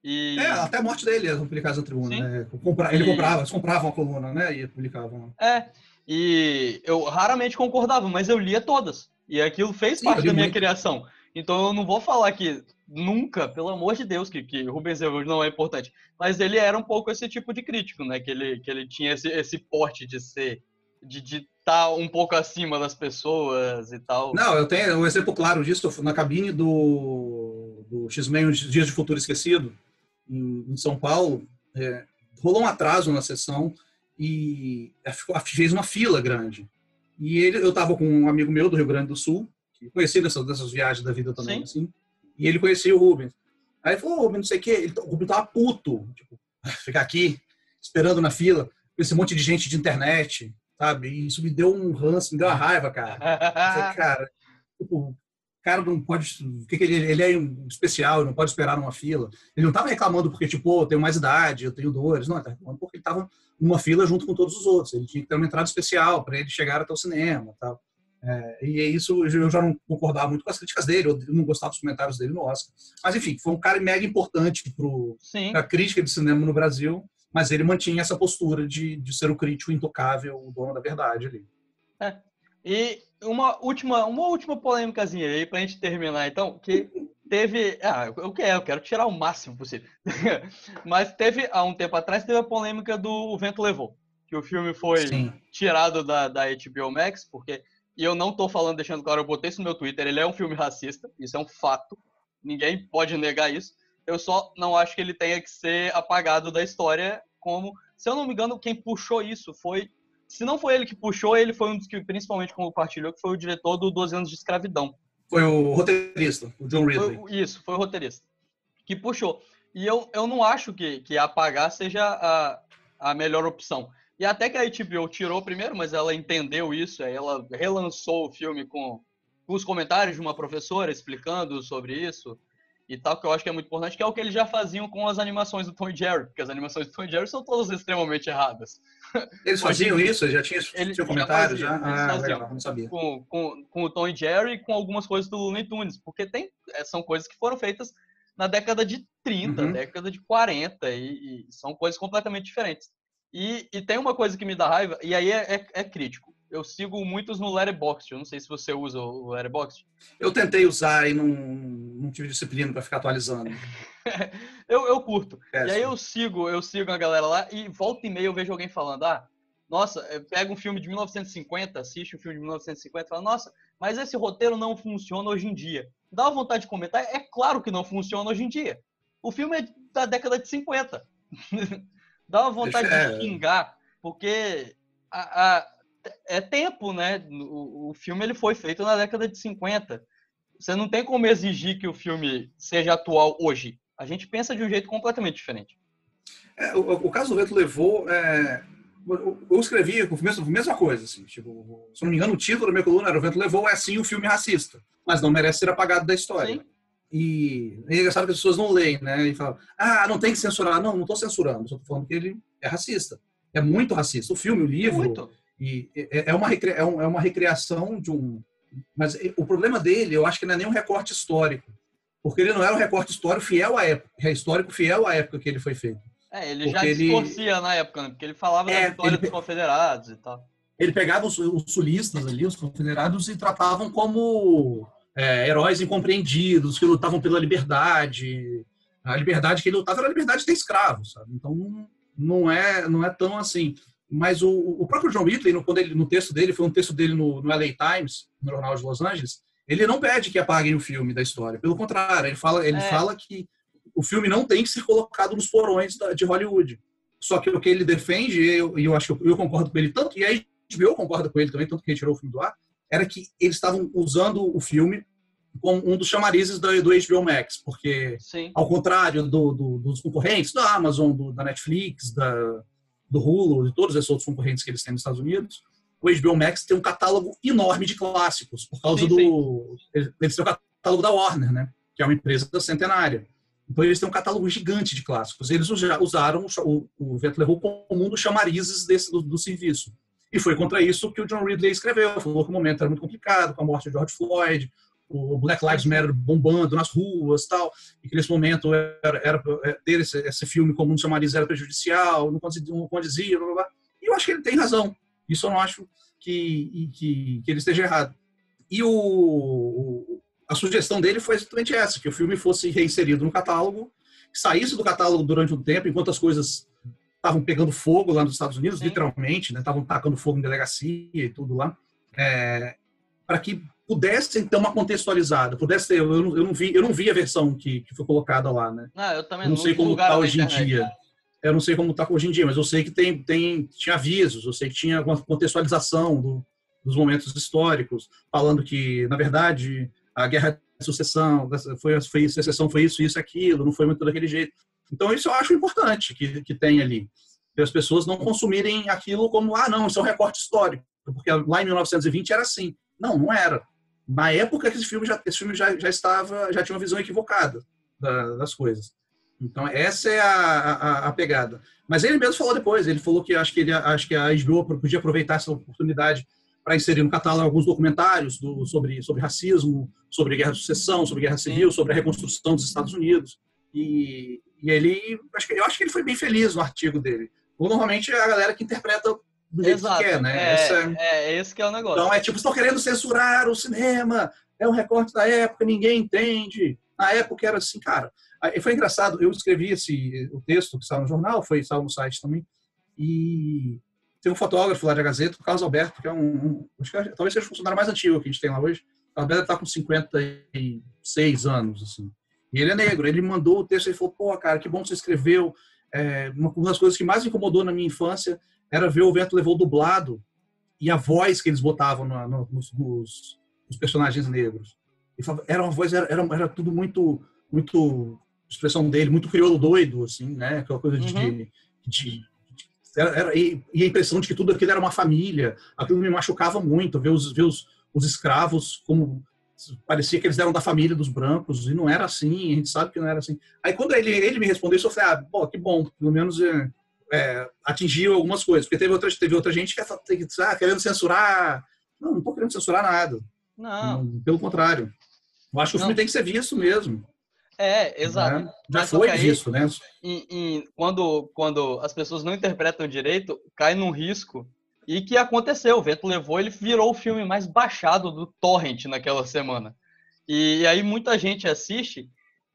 S2: E...
S3: É, até a morte dele eram publicadas na tribuna. Né? Ele e... comprava, eles compravam a coluna, né? E publicavam.
S2: É, e eu raramente concordava, mas eu lia todas. E aquilo fez
S3: Sim,
S2: parte da minha
S3: muito.
S2: criação. Então eu não vou falar que nunca, pelo amor de Deus, que, que Rubens Evald não é importante. Mas ele era um pouco esse tipo de crítico, né? Que ele, que ele tinha esse, esse porte de ser, de estar tá um pouco acima das pessoas e tal.
S3: Não, eu tenho um exemplo claro disso na cabine do, do X-Men Dias de Futuro Esquecido, em, em São Paulo. é, rolou um atraso na sessão e ficou- fez uma fila grande. E ele, eu estava com um amigo meu do Rio Grande do Sul, que conhecia dessas, dessas viagens da vida também,
S2: Sim.
S3: assim, e ele conhecia o Rubens. Aí ele falou, "Ô, Rubens, não sei o quê, ele, o Rubens tava puto, tipo, ficar aqui, esperando na fila, com esse monte de gente de internet, sabe? E isso me deu um ranço, me deu uma raiva, cara. Falei, [LAUGHS] cara, tipo, cara não pode. ele, ele é um especial, não pode esperar numa fila. Ele não estava reclamando porque, tipo, "Pô, eu tenho mais idade, eu tenho dores. Não, ele estava reclamando porque ele estava numa fila junto com todos os outros. Ele tinha que ter uma entrada especial para ele chegar até o cinema tal. É, e é isso eu já não concordava muito com as críticas dele, eu não gostava dos comentários dele no Oscar. Mas, enfim, foi um cara mega importante para a crítica de cinema no Brasil, mas ele mantinha essa postura de, de ser o crítico intocável, o dono da verdade ali.
S2: E uma última, uma última polêmicazinha aí pra gente terminar, então, que [LAUGHS] teve. Ah, eu quero, eu quero tirar o máximo possível. [LAUGHS] Mas teve, há um tempo atrás, teve a polêmica do O Vento Levou. Que o filme foi
S3: Sim.
S2: tirado da, da HBO Max, porque. E eu não tô falando, deixando claro, eu botei isso no meu Twitter, ele é um filme racista, isso é um fato. Ninguém pode negar isso. Eu só não acho que ele tenha que ser apagado da história como. Se eu não me engano, quem puxou isso foi se não foi ele que puxou, ele foi um dos que principalmente compartilhou, que foi o diretor do 12 anos de escravidão.
S3: Foi o roteirista, o John Ridley.
S2: Foi, isso, foi o roteirista. Que puxou. E eu, eu não acho que, que apagar seja a, a melhor opção. E até que a HBO tirou primeiro, mas ela entendeu isso, aí ela relançou o filme com, com os comentários de uma professora explicando sobre isso e tal, que eu acho que é muito importante, que é o que eles já faziam com as animações do Tom e Jerry, porque as animações do Tom e Jerry são todas extremamente erradas.
S3: Eles [LAUGHS] faziam isso? Eles já tinham,
S2: Eles
S3: tinham
S2: já
S3: comentários? Já?
S2: faziam, eles
S3: Ah,
S2: faziam.
S3: legal, não sabia.
S2: com, com, com o Tom e Jerry e com algumas coisas do Looney Tunes, porque tem, é, são coisas que foram feitas na década de 30,
S3: Uhum.
S2: década de 40, e, e são coisas completamente diferentes. E, e tem uma coisa que me dá raiva, e aí é, é- é crítico. Eu sigo muitos no Letterboxd, eu não sei se você usa o Letterboxd.
S3: Eu tentei usar e não, não tive disciplina para ficar atualizando. [LAUGHS]
S2: Eu, eu curto. E aí eu sigo, eu sigo a galera lá e volta e meia eu vejo alguém falando, ah, nossa, eh, pega um filme de 1950, assiste um filme de 1950 e fala, nossa, mas esse roteiro não funciona hoje em dia. Dá uma vontade de comentar? É claro que não funciona hoje em dia. O filme é da década de 50. [LAUGHS] Dá uma vontade
S3: É.
S2: de xingar, porque a- a- é tempo, né? O, o filme ele foi feito na década de 50. Você não tem como exigir que o filme seja atual hoje. A gente pensa de um jeito completamente diferente.
S3: É, o, o caso do Vento levou. é, eu, escrevi com a mesma, coisa. Assim, tipo, se não me engano, o título da minha coluna era O Vento Levou é assim um filme racista, mas não merece ser apagado da história.
S2: Sim.
S3: E é engraçado que as pessoas não leem, né? E falam, ah, não tem que censurar. Não, não estou censurando, só estou falando que ele é racista. É muito racista. O filme, o livro,
S2: Muito.
S3: E é é uma, recri- é é uma recriação de um. Mas o problema dele, eu acho que não é nem um recorte histórico. Porque ele não era um recorte histórico fiel à época, é histórico fiel à época que ele foi feito.
S2: É, ele já
S3: Porque ele-
S2: na época, né? Porque ele falava
S3: É,
S2: da vitória
S3: ele-
S2: dos confederados e tal.
S3: Ele pegava os, os sulistas ali, os confederados, e tratavam como é, heróis incompreendidos, que lutavam pela liberdade. A liberdade que ele lutava era a liberdade de ter escravos, sabe? Então não, é, não é tão assim. Mas o, o próprio John Whitley, no, quando ele, no texto dele, foi um texto dele no, no LA Times, no Jornal de Los Angeles, ele não pede que apaguem o filme da história. Pelo contrário, ele fala, ele
S2: É.
S3: fala que o filme não tem que ser colocado nos porões da- de Hollywood. Só que o que ele defende, e eu, eu acho que eu, eu concordo com ele tanto, e a HBO concorda com ele também, tanto que ele tirou o filme do ar, era que eles estavam usando o filme como um dos chamarizes da- do HBO Max, porque
S2: Sim.
S3: ao contrário do- do- dos concorrentes, da Amazon, do- da Netflix, da, do Hulu, de todos esses outros concorrentes que eles têm nos Estados Unidos, o HBO Max tem um catálogo enorme de clássicos, por causa
S2: Sim,
S3: do. Eles eles têm o catálogo da Warner, né? Que é uma empresa centenária. Então eles têm um catálogo gigante de clássicos. Eles usa- usaram o, o, o Vento Levou como um dos chamarizes desse, do, do serviço. E foi contra isso que o John Ridley escreveu. Falou que o momento era muito complicado, com a morte de George Floyd, o Black Lives Matter bombando nas ruas tal, e que nesse momento era, era, ter esse, esse filme como um chamariz era prejudicial, não condizia, não condizia blá, blá. E eu acho que ele tem razão. Isso eu não acho que, que, que ele esteja errado. e o, a sugestão dele foi exatamente essa, que o filme fosse reinserido no catálogo, saísse do catálogo durante um tempo, enquanto as coisas estavam pegando fogo lá nos Estados Unidos, Sim. literalmente, né? Estavam tacando fogo em delegacia e tudo lá, é, para que pudessem ter uma contextualizada, pudesse ter, eu, eu, não vi, eu não vi a versão que, que foi colocada lá, né?
S2: Não, eu também
S3: eu não, sei como está hoje em dia. Eu não sei como está hoje em dia, mas eu sei que tem, tem tinha avisos, eu sei que tinha uma contextualização do, dos momentos históricos, falando que, na verdade, a guerra de sucessão, foi, foi sucessão foi isso, isso, aquilo, não foi muito daquele jeito. Então, isso eu acho importante que, que tem ali. Que as pessoas não consumirem aquilo como, ah, não, isso é um recorte histórico. Porque lá em 1920 era assim. Não, não era. Na época que esse filme já, esse filme já, já estava, já tinha uma visão equivocada da, das coisas. Então, essa é a, a, a, pegada. Mas ele mesmo falou depois, ele falou que acho que, ele, acho que a HBO podia aproveitar essa oportunidade para inserir no catálogo alguns documentários do, sobre, sobre racismo, sobre guerra de sucessão, sobre guerra civil, sobre a reconstrução dos Estados Unidos. E, e ele, acho que, eu acho que ele foi bem feliz no artigo dele. Normalmente é a galera que interpreta do jeito Exato. que quer, né?
S2: É, Essa, é, é esse que é o negócio.
S3: Então é tipo, estão querendo censurar o cinema, é um recorte da época, ninguém entende. Na época era assim, cara. Aí foi engraçado, eu escrevi esse, o texto que estava no jornal, foi estava no site também, e tem um fotógrafo lá da Gazeta, o Carlos Alberto, que é um, um acho que é, talvez seja o funcionário mais antigo que a gente tem lá hoje. O Alberto está com 56 anos, assim. E ele é negro. Ele mandou o texto e falou: pô, cara, que bom que você escreveu. É, uma das coisas que mais me incomodou na minha infância era ver o vento levou dublado e a voz que eles botavam no, no, nos, nos, nos, personagens negros. Falava, era uma voz, era, era, era, tudo muito, muito expressão dele, muito crioulo doido, assim, né? Aquela coisa de, uhum. de, de era, era, e, e, a impressão de que tudo aquilo era uma família. Aquilo me machucava muito, ver os, ver os, os escravos como parecia que eles eram da família dos brancos, e não era assim, a gente sabe que não era assim. Aí quando ele, ele me respondeu eu falei, ah, pô, que bom, pelo menos é, é, atingiu algumas coisas, porque teve outra, teve outra gente que ah, querendo censurar, não, não tô querendo censurar nada.
S2: Não.
S3: Pelo contrário. Eu acho que o filme tem que ser visto mesmo.
S2: É, exato.
S3: Né? Já Mas foi disso, né?
S2: Em, em, quando, quando as pessoas não interpretam direito, cai num risco e que aconteceu, o vento levou, ele virou o filme mais baixado do torrent naquela semana. E aí muita gente assiste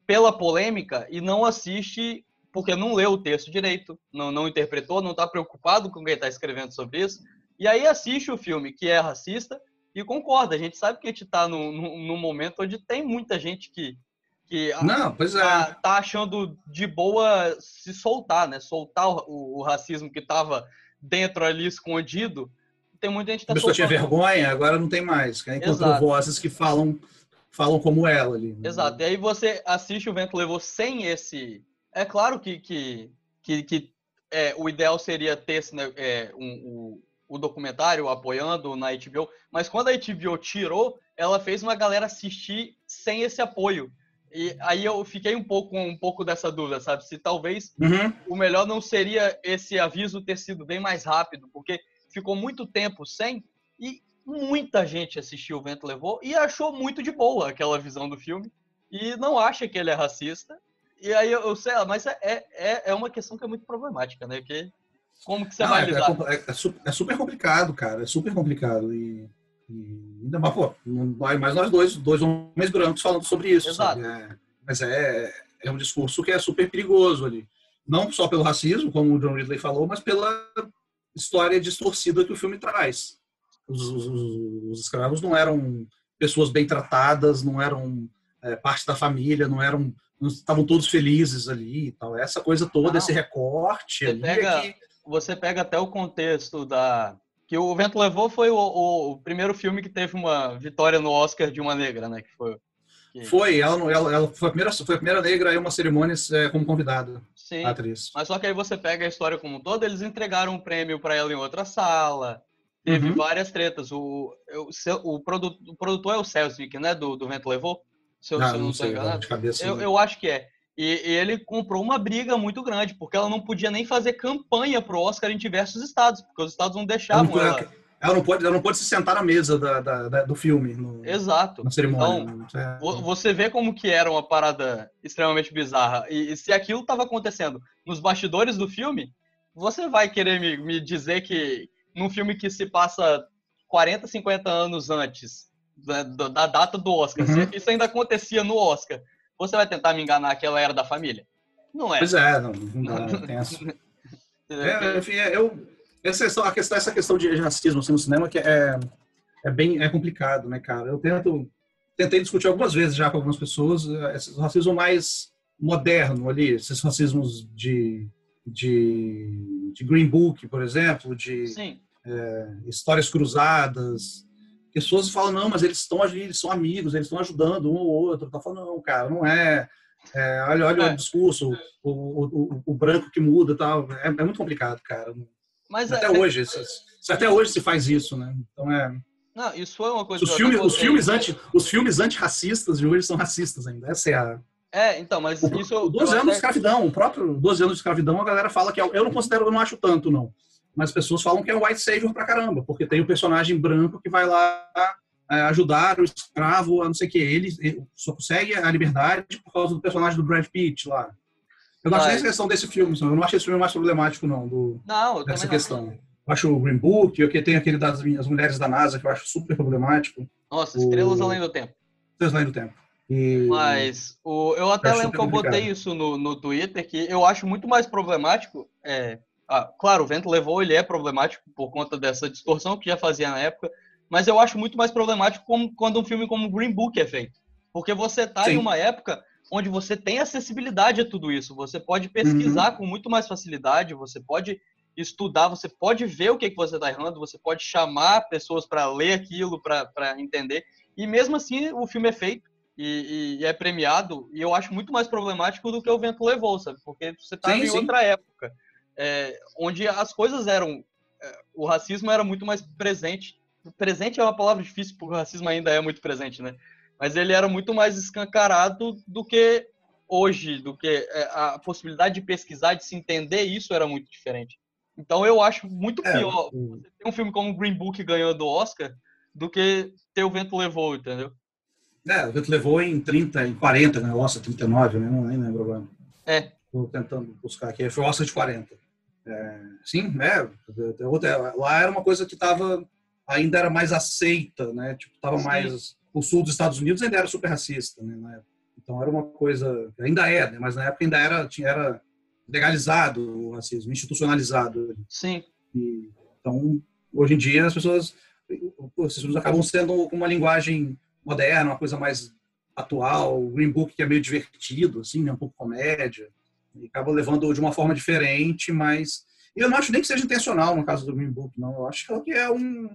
S2: pela polêmica e não assiste porque não leu o texto direito, não, não interpretou, não está preocupado com quem está escrevendo sobre isso. E aí assiste o filme que é racista e concorda. A gente sabe que a gente está num, num momento onde tem muita gente que, que
S3: não, pois é.
S2: tá, tá achando de boa se soltar, né? Soltar o, o racismo que estava dentro ali escondido, tem muita gente que tá A
S3: pessoa tinha vergonha, agora não tem mais. Né? Encontrou Exato. vozes que falam, falam como ela ali.
S2: Né? Exato. E aí você assiste o Vento Levou sem esse... É claro que, que, que, que é, o ideal seria ter né, é, um, um, o documentário apoiando na HBO, mas quando a HBO tirou, ela fez uma galera assistir sem esse apoio. E aí eu fiquei um pouco um pouco dessa dúvida, sabe? Se talvez uhum. o melhor não seria esse aviso ter sido bem mais rápido, porque ficou muito tempo sem e muita gente assistiu O Vento Levou e achou muito de boa aquela visão do filme e não acha que ele é racista. E aí eu sei lá, mas é, é, é uma questão que é muito problemática, né? Que como que você vai é, lidar?
S3: É, é, é, super complicado, cara. É super complicado. E e ainda mais, pô, mais nós dois, dois homens brancos falando sobre isso. É, mas é, é um discurso que é super perigoso ali. Não só pelo racismo, como o John Ridley falou, mas pela história distorcida que o filme traz. Os, os, os escravos não eram pessoas bem tratadas, não eram é, parte da família, não eram não estavam todos felizes ali e tal. Essa coisa toda, não. esse recorte.
S2: Você, ali é pega, é que... você pega até o contexto da, que o Vento Levou foi o, o, primeiro filme que teve uma vitória no Oscar de uma negra, né? Que foi.
S3: Que... Foi, ela, ela, ela, foi, a primeira, foi a primeira negra em uma cerimônia é, como convidada.
S2: Sim. Atriz. Mas só que aí você pega a história como um todo, eles entregaram um prêmio para ela em outra sala. Teve uhum. várias tretas. O, o, o, produtor, o produtor é o Celsvik, né? Do, do Vento Levou?
S3: Se eu, ah, se eu não, não sei, enganado.
S2: Cabeça, eu, eu acho que é. E, ele comprou uma briga muito grande, porque ela não podia nem fazer campanha para o Oscar em diversos estados, porque os estados não deixavam ela.
S3: ela. ela não pode, ela não pode se sentar na mesa da, da, da do filme. No,
S2: Exato.
S3: Na cerimônia.
S2: Então, é. você vê como que era uma parada extremamente bizarra. E, e se aquilo estava acontecendo nos bastidores do filme, você vai querer me, me dizer que num filme que se passa 40, 50 anos antes da, da data do Oscar.
S3: Uhum.
S2: Se isso ainda acontecia no Oscar, você vai tentar me enganar que ela era da família? Não é.
S3: Pois é, não, não tem essa. [LAUGHS] É, enfim, é, eu, essa questão, essa questão de racismo assim, no cinema que é, é bem é complicado, né, cara? Eu tento tentei discutir algumas vezes já com algumas pessoas eh, esse racismo mais moderno ali, esses racismos de, de, de Green Book, por exemplo, de é, histórias cruzadas. Pessoas falam, não, mas eles estão ali, eles são amigos, eles estão ajudando um ou outro. Tá falando, não, cara, não é. é olha, olha é. o discurso, o, o, o, o, branco que muda tal. É, é muito complicado, cara. Mas até é, hoje, até hoje se faz isso, né? Então é.
S2: Não, isso foi uma coisa.
S3: Os, filmes, os filmes anti, os filmes antirracistas de hoje são racistas ainda. Essa é a.
S2: É, então, mas o, isso.
S3: 12 anos até... de escravidão, o próprio 12 anos de escravidão, a galera fala que é. Eu não considero, eu não acho tanto, não. Mas as pessoas falam que é white savior pra caramba, porque tem o personagem branco que vai lá é, ajudar o escravo a não sei o que. Ele, ele, só consegue a liberdade por causa do personagem do Brad Pitt lá. Eu não acho nem essa questão desse filme, eu não acho esse filme mais problemático, não, do,
S2: não,
S3: dessa questão. Não. Eu acho o Green Book, que tem aquele das as mulheres da NASA, que eu acho super problemático.
S2: Nossa, Estrelas o... Além do Tempo.
S3: Estrelas Além do Tempo. E...
S2: Mas o, eu até eu lembro que eu botei isso no, no Twitter, que eu acho muito mais problemático. É, ah, claro, o vento levou, ele é problemático por conta dessa distorção que já fazia na época, mas eu acho muito mais problemático como, quando um filme como Green Book é feito. Porque você está em uma época onde você tem acessibilidade a tudo isso. Você pode pesquisar uhum. com muito mais facilidade, você pode estudar, você pode ver o que, que você está errando, você pode chamar pessoas para ler aquilo, para entender. E mesmo assim, o filme é feito e, e, é premiado, e eu acho muito mais problemático do que o vento levou, sabe? Porque você está em sim. outra época, é, onde as coisas eram. É, o racismo era muito mais presente. Presente é uma palavra difícil, porque o racismo ainda é muito presente, né? Mas ele era muito mais escancarado do que hoje, do que é, a possibilidade de pesquisar, de se entender isso era muito diferente. Então eu acho muito é, pior você ter um filme como Green Book ganhando do Oscar do que ter o Vento Levou, entendeu?
S3: É, o Vento Levou em 30, em 40, né? Oscar 39, né? Não nem lembro agora.
S2: É.
S3: Estou tentando buscar aqui. Foi Oscar de 40. É, sim, é. Lá era uma coisa que estava ainda era mais aceita, né? Tipo, tava sim. mais o sul dos Estados Unidos ainda era super racista, né? Então era uma coisa ainda é, né? Mas na época ainda era tinha era legalizado o racismo, institucionalizado.
S2: Sim.
S3: E, então, hoje em dia, as pessoas, esses filmes acabam sendo uma linguagem moderna, uma coisa mais atual, o Green Book que é meio divertido, assim, né, um pouco comédia, e acaba levando de uma forma diferente, mas eu não acho nem que seja intencional no caso do Green Book, não. Eu acho que é um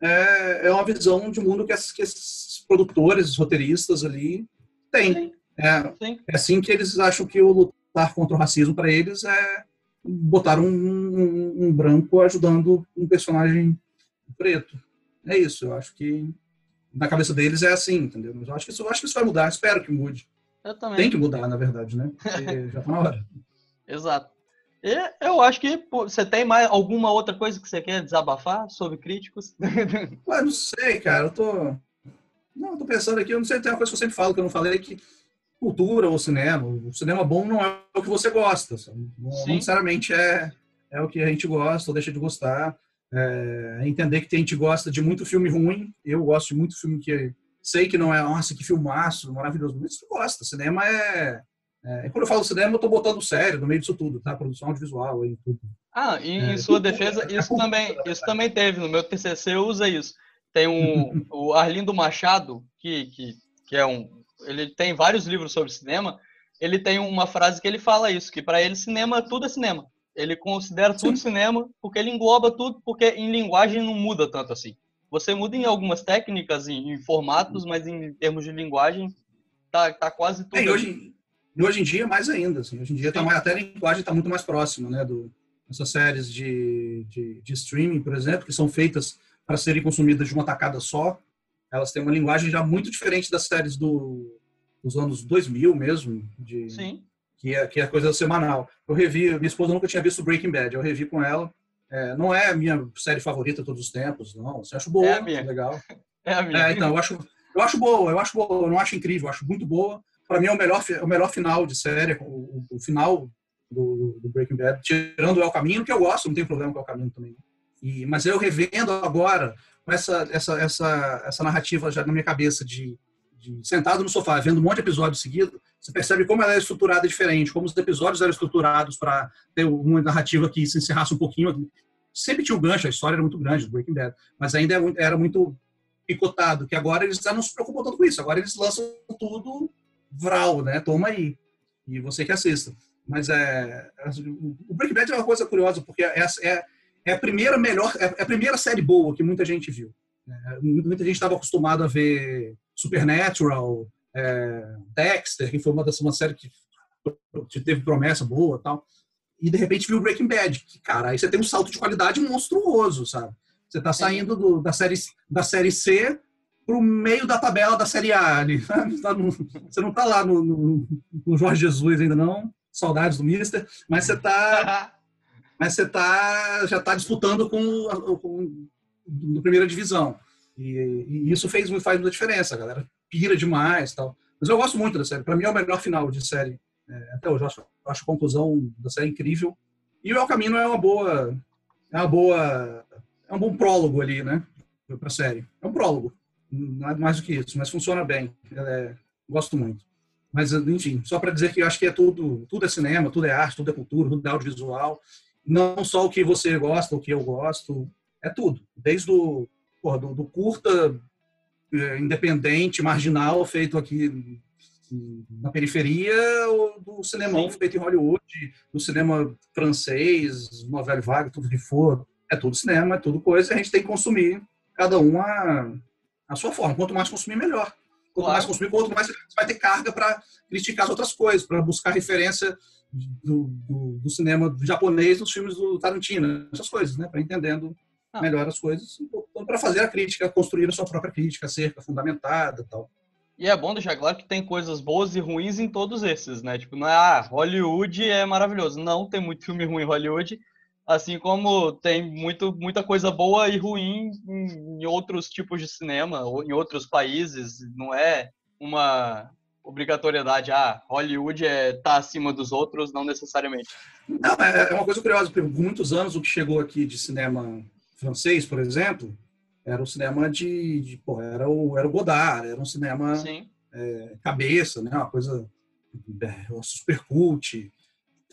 S3: é, é uma visão de mundo que, esses, que esses produtores, roteiristas ali têm. Sim. É, Sim. é assim que eles acham que o lutar contra o racismo para eles é botar um, um, um, branco ajudando um personagem preto. É isso, eu acho que na cabeça deles é assim, entendeu? Mas eu acho que isso, eu acho que isso vai mudar, espero que mude.
S2: Eu também.
S3: Tem que mudar, na verdade, né? Porque [LAUGHS] já tá na hora.
S2: Exato. E eu acho que pô, você tem mais alguma outra coisa que você quer desabafar sobre críticos? [LAUGHS]
S3: Ué, não sei, cara. Eu tô. Não, eu tô pensando aqui, eu não sei, tem uma coisa que eu sempre falo que eu não falei, que cultura ou cinema. O cinema bom não é o que você gosta. Não, necessariamente é, é o que a gente gosta ou deixa de gostar. É, entender que a gente gosta de muito filme ruim. Eu gosto de muito filme que sei que não é, nossa, que filmaço, maravilhoso. Mas você gosta. Cinema é, é. Quando eu falo cinema, eu estou botando sério no meio disso tudo, tá? Produção audiovisual e tudo.
S2: Ah, e em é, sua defesa, isso também, isso também teve. No meu TCC usa isso. Tem um, [LAUGHS] o Arlindo Machado, que, que, que é um ele tem vários livros sobre cinema, ele tem uma frase que ele fala isso, que para ele cinema tudo é cinema. Ele considera tudo Sim. cinema porque ele engloba tudo, porque em linguagem não muda tanto assim. Você muda em algumas técnicas, em, em formatos, mas em termos de linguagem tá, tá quase tudo.
S3: É, e, hoje, e hoje em dia mais ainda, assim, hoje em dia tá mais, até a linguagem está muito mais próxima, né, do essas séries de, de, de streaming, por exemplo, que são feitas para serem consumidas de uma tacada só, elas têm uma linguagem já muito diferente das séries do, dos anos 2000 mesmo, de,
S2: Sim.
S3: Que, é, que é coisa semanal. Eu revi, minha esposa nunca tinha visto Breaking Bad, eu revi com ela. É, não é a minha série favorita de todos os tempos, não. Você acha boa, é legal. [LAUGHS]
S2: É a minha.
S3: É, então, eu acho, eu acho boa, eu acho boa, eu não acho incrível, eu acho muito boa. Para mim é o melhor, o melhor final de série, o, o final do, do, Breaking Bad, tirando o El Caminho, que eu gosto, não tem problema com o El Caminho também. E, mas eu revendo agora, com essa, essa, essa, essa narrativa já na minha cabeça de, de sentado no sofá, vendo um monte de episódios seguidos, você percebe como ela é estruturada diferente, como os episódios eram estruturados para ter uma narrativa que se encerrasse um pouquinho. Sempre tinha o um gancho, a história era muito grande do Breaking Bad, mas ainda é era muito picotado, que agora eles já não se preocupam tanto com isso. Agora eles lançam tudo vral, né? Toma aí. E você que assista. Mas é, o Breaking Bad é uma coisa curiosa, porque é, é, é a primeira melhor, é, é a primeira série boa que muita gente viu. É, muita gente estava acostumado a ver Supernatural, é, Dexter, que foi uma das uma série que, que teve promessa boa, tal. E de repente viu Breaking Bad, que cara, aí você tem um salto de qualidade monstruoso, sabe? Você está saindo do, da série da série C para o meio da tabela da série A ali. [LAUGHS] Tá você não está lá no, no, no Jorge Jesus ainda não, saudades do Mister, mas você está [LAUGHS] mas você tá, já está disputando com, com a primeira divisão. E, e, isso fez, faz muita diferença, galera pira demais tal. Mas eu gosto muito da série. Para mim é o melhor final de série é, até hoje. Eu acho, acho a conclusão da série incrível. E o El Camino é uma boa, é uma boa, é um bom prólogo ali, né, para a série. É um prólogo, não é mais do que isso, mas funciona bem. É, gosto muito. Mas enfim, só para dizer que eu acho que é tudo, tudo é cinema, tudo é arte, tudo é cultura, tudo é audiovisual não só o que você gosta, o que eu gosto, é tudo. Desde o porra, do, do, curta independente, marginal, feito aqui na periferia, ou do cinemão Sim. feito em Hollywood, do cinema francês, novela vaga, tudo que for. É tudo cinema, é tudo coisa, a gente tem que consumir, cada um a, a sua forma. Quanto mais consumir, melhor. Quanto claro. mais consumir, quanto mais você vai ter carga para criticar as outras coisas, para buscar referência do, do, do, cinema japonês nos filmes do Tarantino, essas coisas, né? Para entendendo ah. melhor as coisas, para fazer a crítica, construir a sua própria crítica acerca, fundamentada tal.
S2: E é bom deixar claro que tem coisas boas e ruins em todos esses, né? Tipo, não é, ah, Hollywood é maravilhoso. Não, tem muito filme ruim em Hollywood, assim como tem muito, muita coisa boa e ruim em, em outros tipos de cinema, ou em outros países. Não é uma obrigatoriedade, ah, Hollywood é tá acima dos outros, não necessariamente.
S3: Não, é, é uma coisa curiosa, por muitos anos o que chegou aqui de cinema francês, por exemplo, era o cinema de, de era o era o Godard, era um cinema é, cabeça, né, uma coisa é, super cult.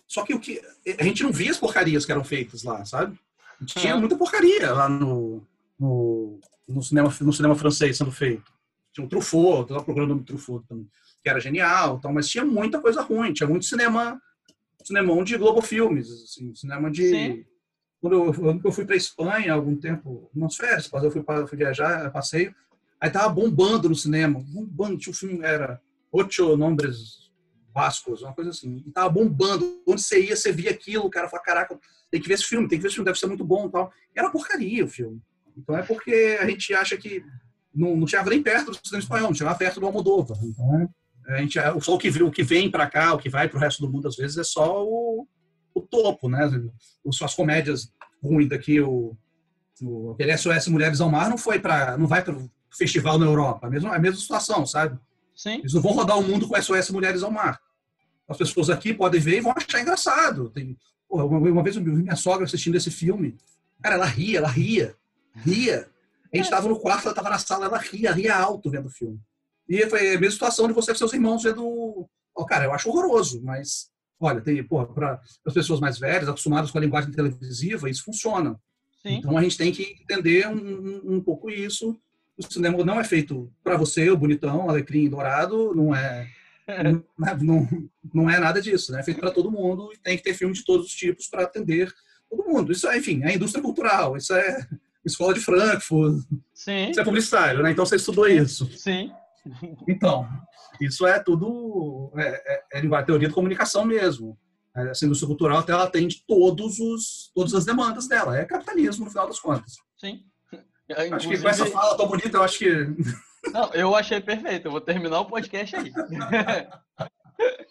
S3: Só que o que a gente não via as porcarias que eram feitas lá, sabe? Tinha muita porcaria lá no, no, no cinema no cinema francês sendo feito. Tinha o Truffaut, estava procurando o Truffaut também que era genial, então, mas tinha muita coisa ruim, tinha muito cinema, cinema de Globo Filmes, assim, cinema de... Sim. Quando eu, eu fui para Espanha algum tempo, umas férias, eu fui, para, fui viajar, passeio, aí tava bombando no cinema, bombando, tinha um filme, era Ocho Nombres Vascos, uma coisa assim, e tava bombando, onde você ia, você via aquilo, o cara falava, caraca, tem que ver esse filme, tem que ver esse filme, deve ser muito bom e tal. E era porcaria o filme. Então é porque a gente acha que não, não chegava nem perto do cinema espanhol, não chegava perto do Almodóvar. Então é, a gente, só o que, o que vem para cá, o que vai para o resto do mundo, às vezes, é só o, o topo, né? As comédias ruins daqui, o, o aquele SOS Mulheres ao Mar não foi para não vai para o festival na Europa, a mesma, a mesma situação, sabe?
S2: Sim.
S3: Eles não vão rodar o mundo com SOS Mulheres ao Mar. As pessoas aqui podem ver e vão achar engraçado. Tem, porra, uma, uma, vez eu vi minha sogra assistindo esse filme, cara, ela ria, ela ria, ria. A gente estava no quarto, ela estava na sala, ela ria, ria alto vendo o filme. E foi a mesma situação de você com seus irmãos vendo. Oh, cara, eu acho horroroso, mas olha, tem, para as pessoas mais velhas, acostumadas com a linguagem televisiva, isso funciona. Sim. Então a gente tem que entender um, um pouco isso. O cinema não é feito para você, o bonitão, alecrim dourado, não é, não, não, não é nada disso, né? É feito para todo mundo e tem que ter filme de todos os tipos para atender todo mundo. Isso é, enfim, é indústria cultural, isso é escola de Frankfurt,
S2: Sim.
S3: isso é publicitário, né? Então você estudou isso.
S2: Sim.
S3: Então, isso é tudo é, é, é teoria de comunicação mesmo. Essa indústria cultural ela atende todos os, todas as demandas dela. É capitalismo, no final das contas.
S2: Sim.
S3: Inclusive... [LAUGHS] Acho que com essa fala tão bonita, eu acho que.
S2: Não, eu achei perfeito. Eu vou terminar o podcast aí. [LAUGHS]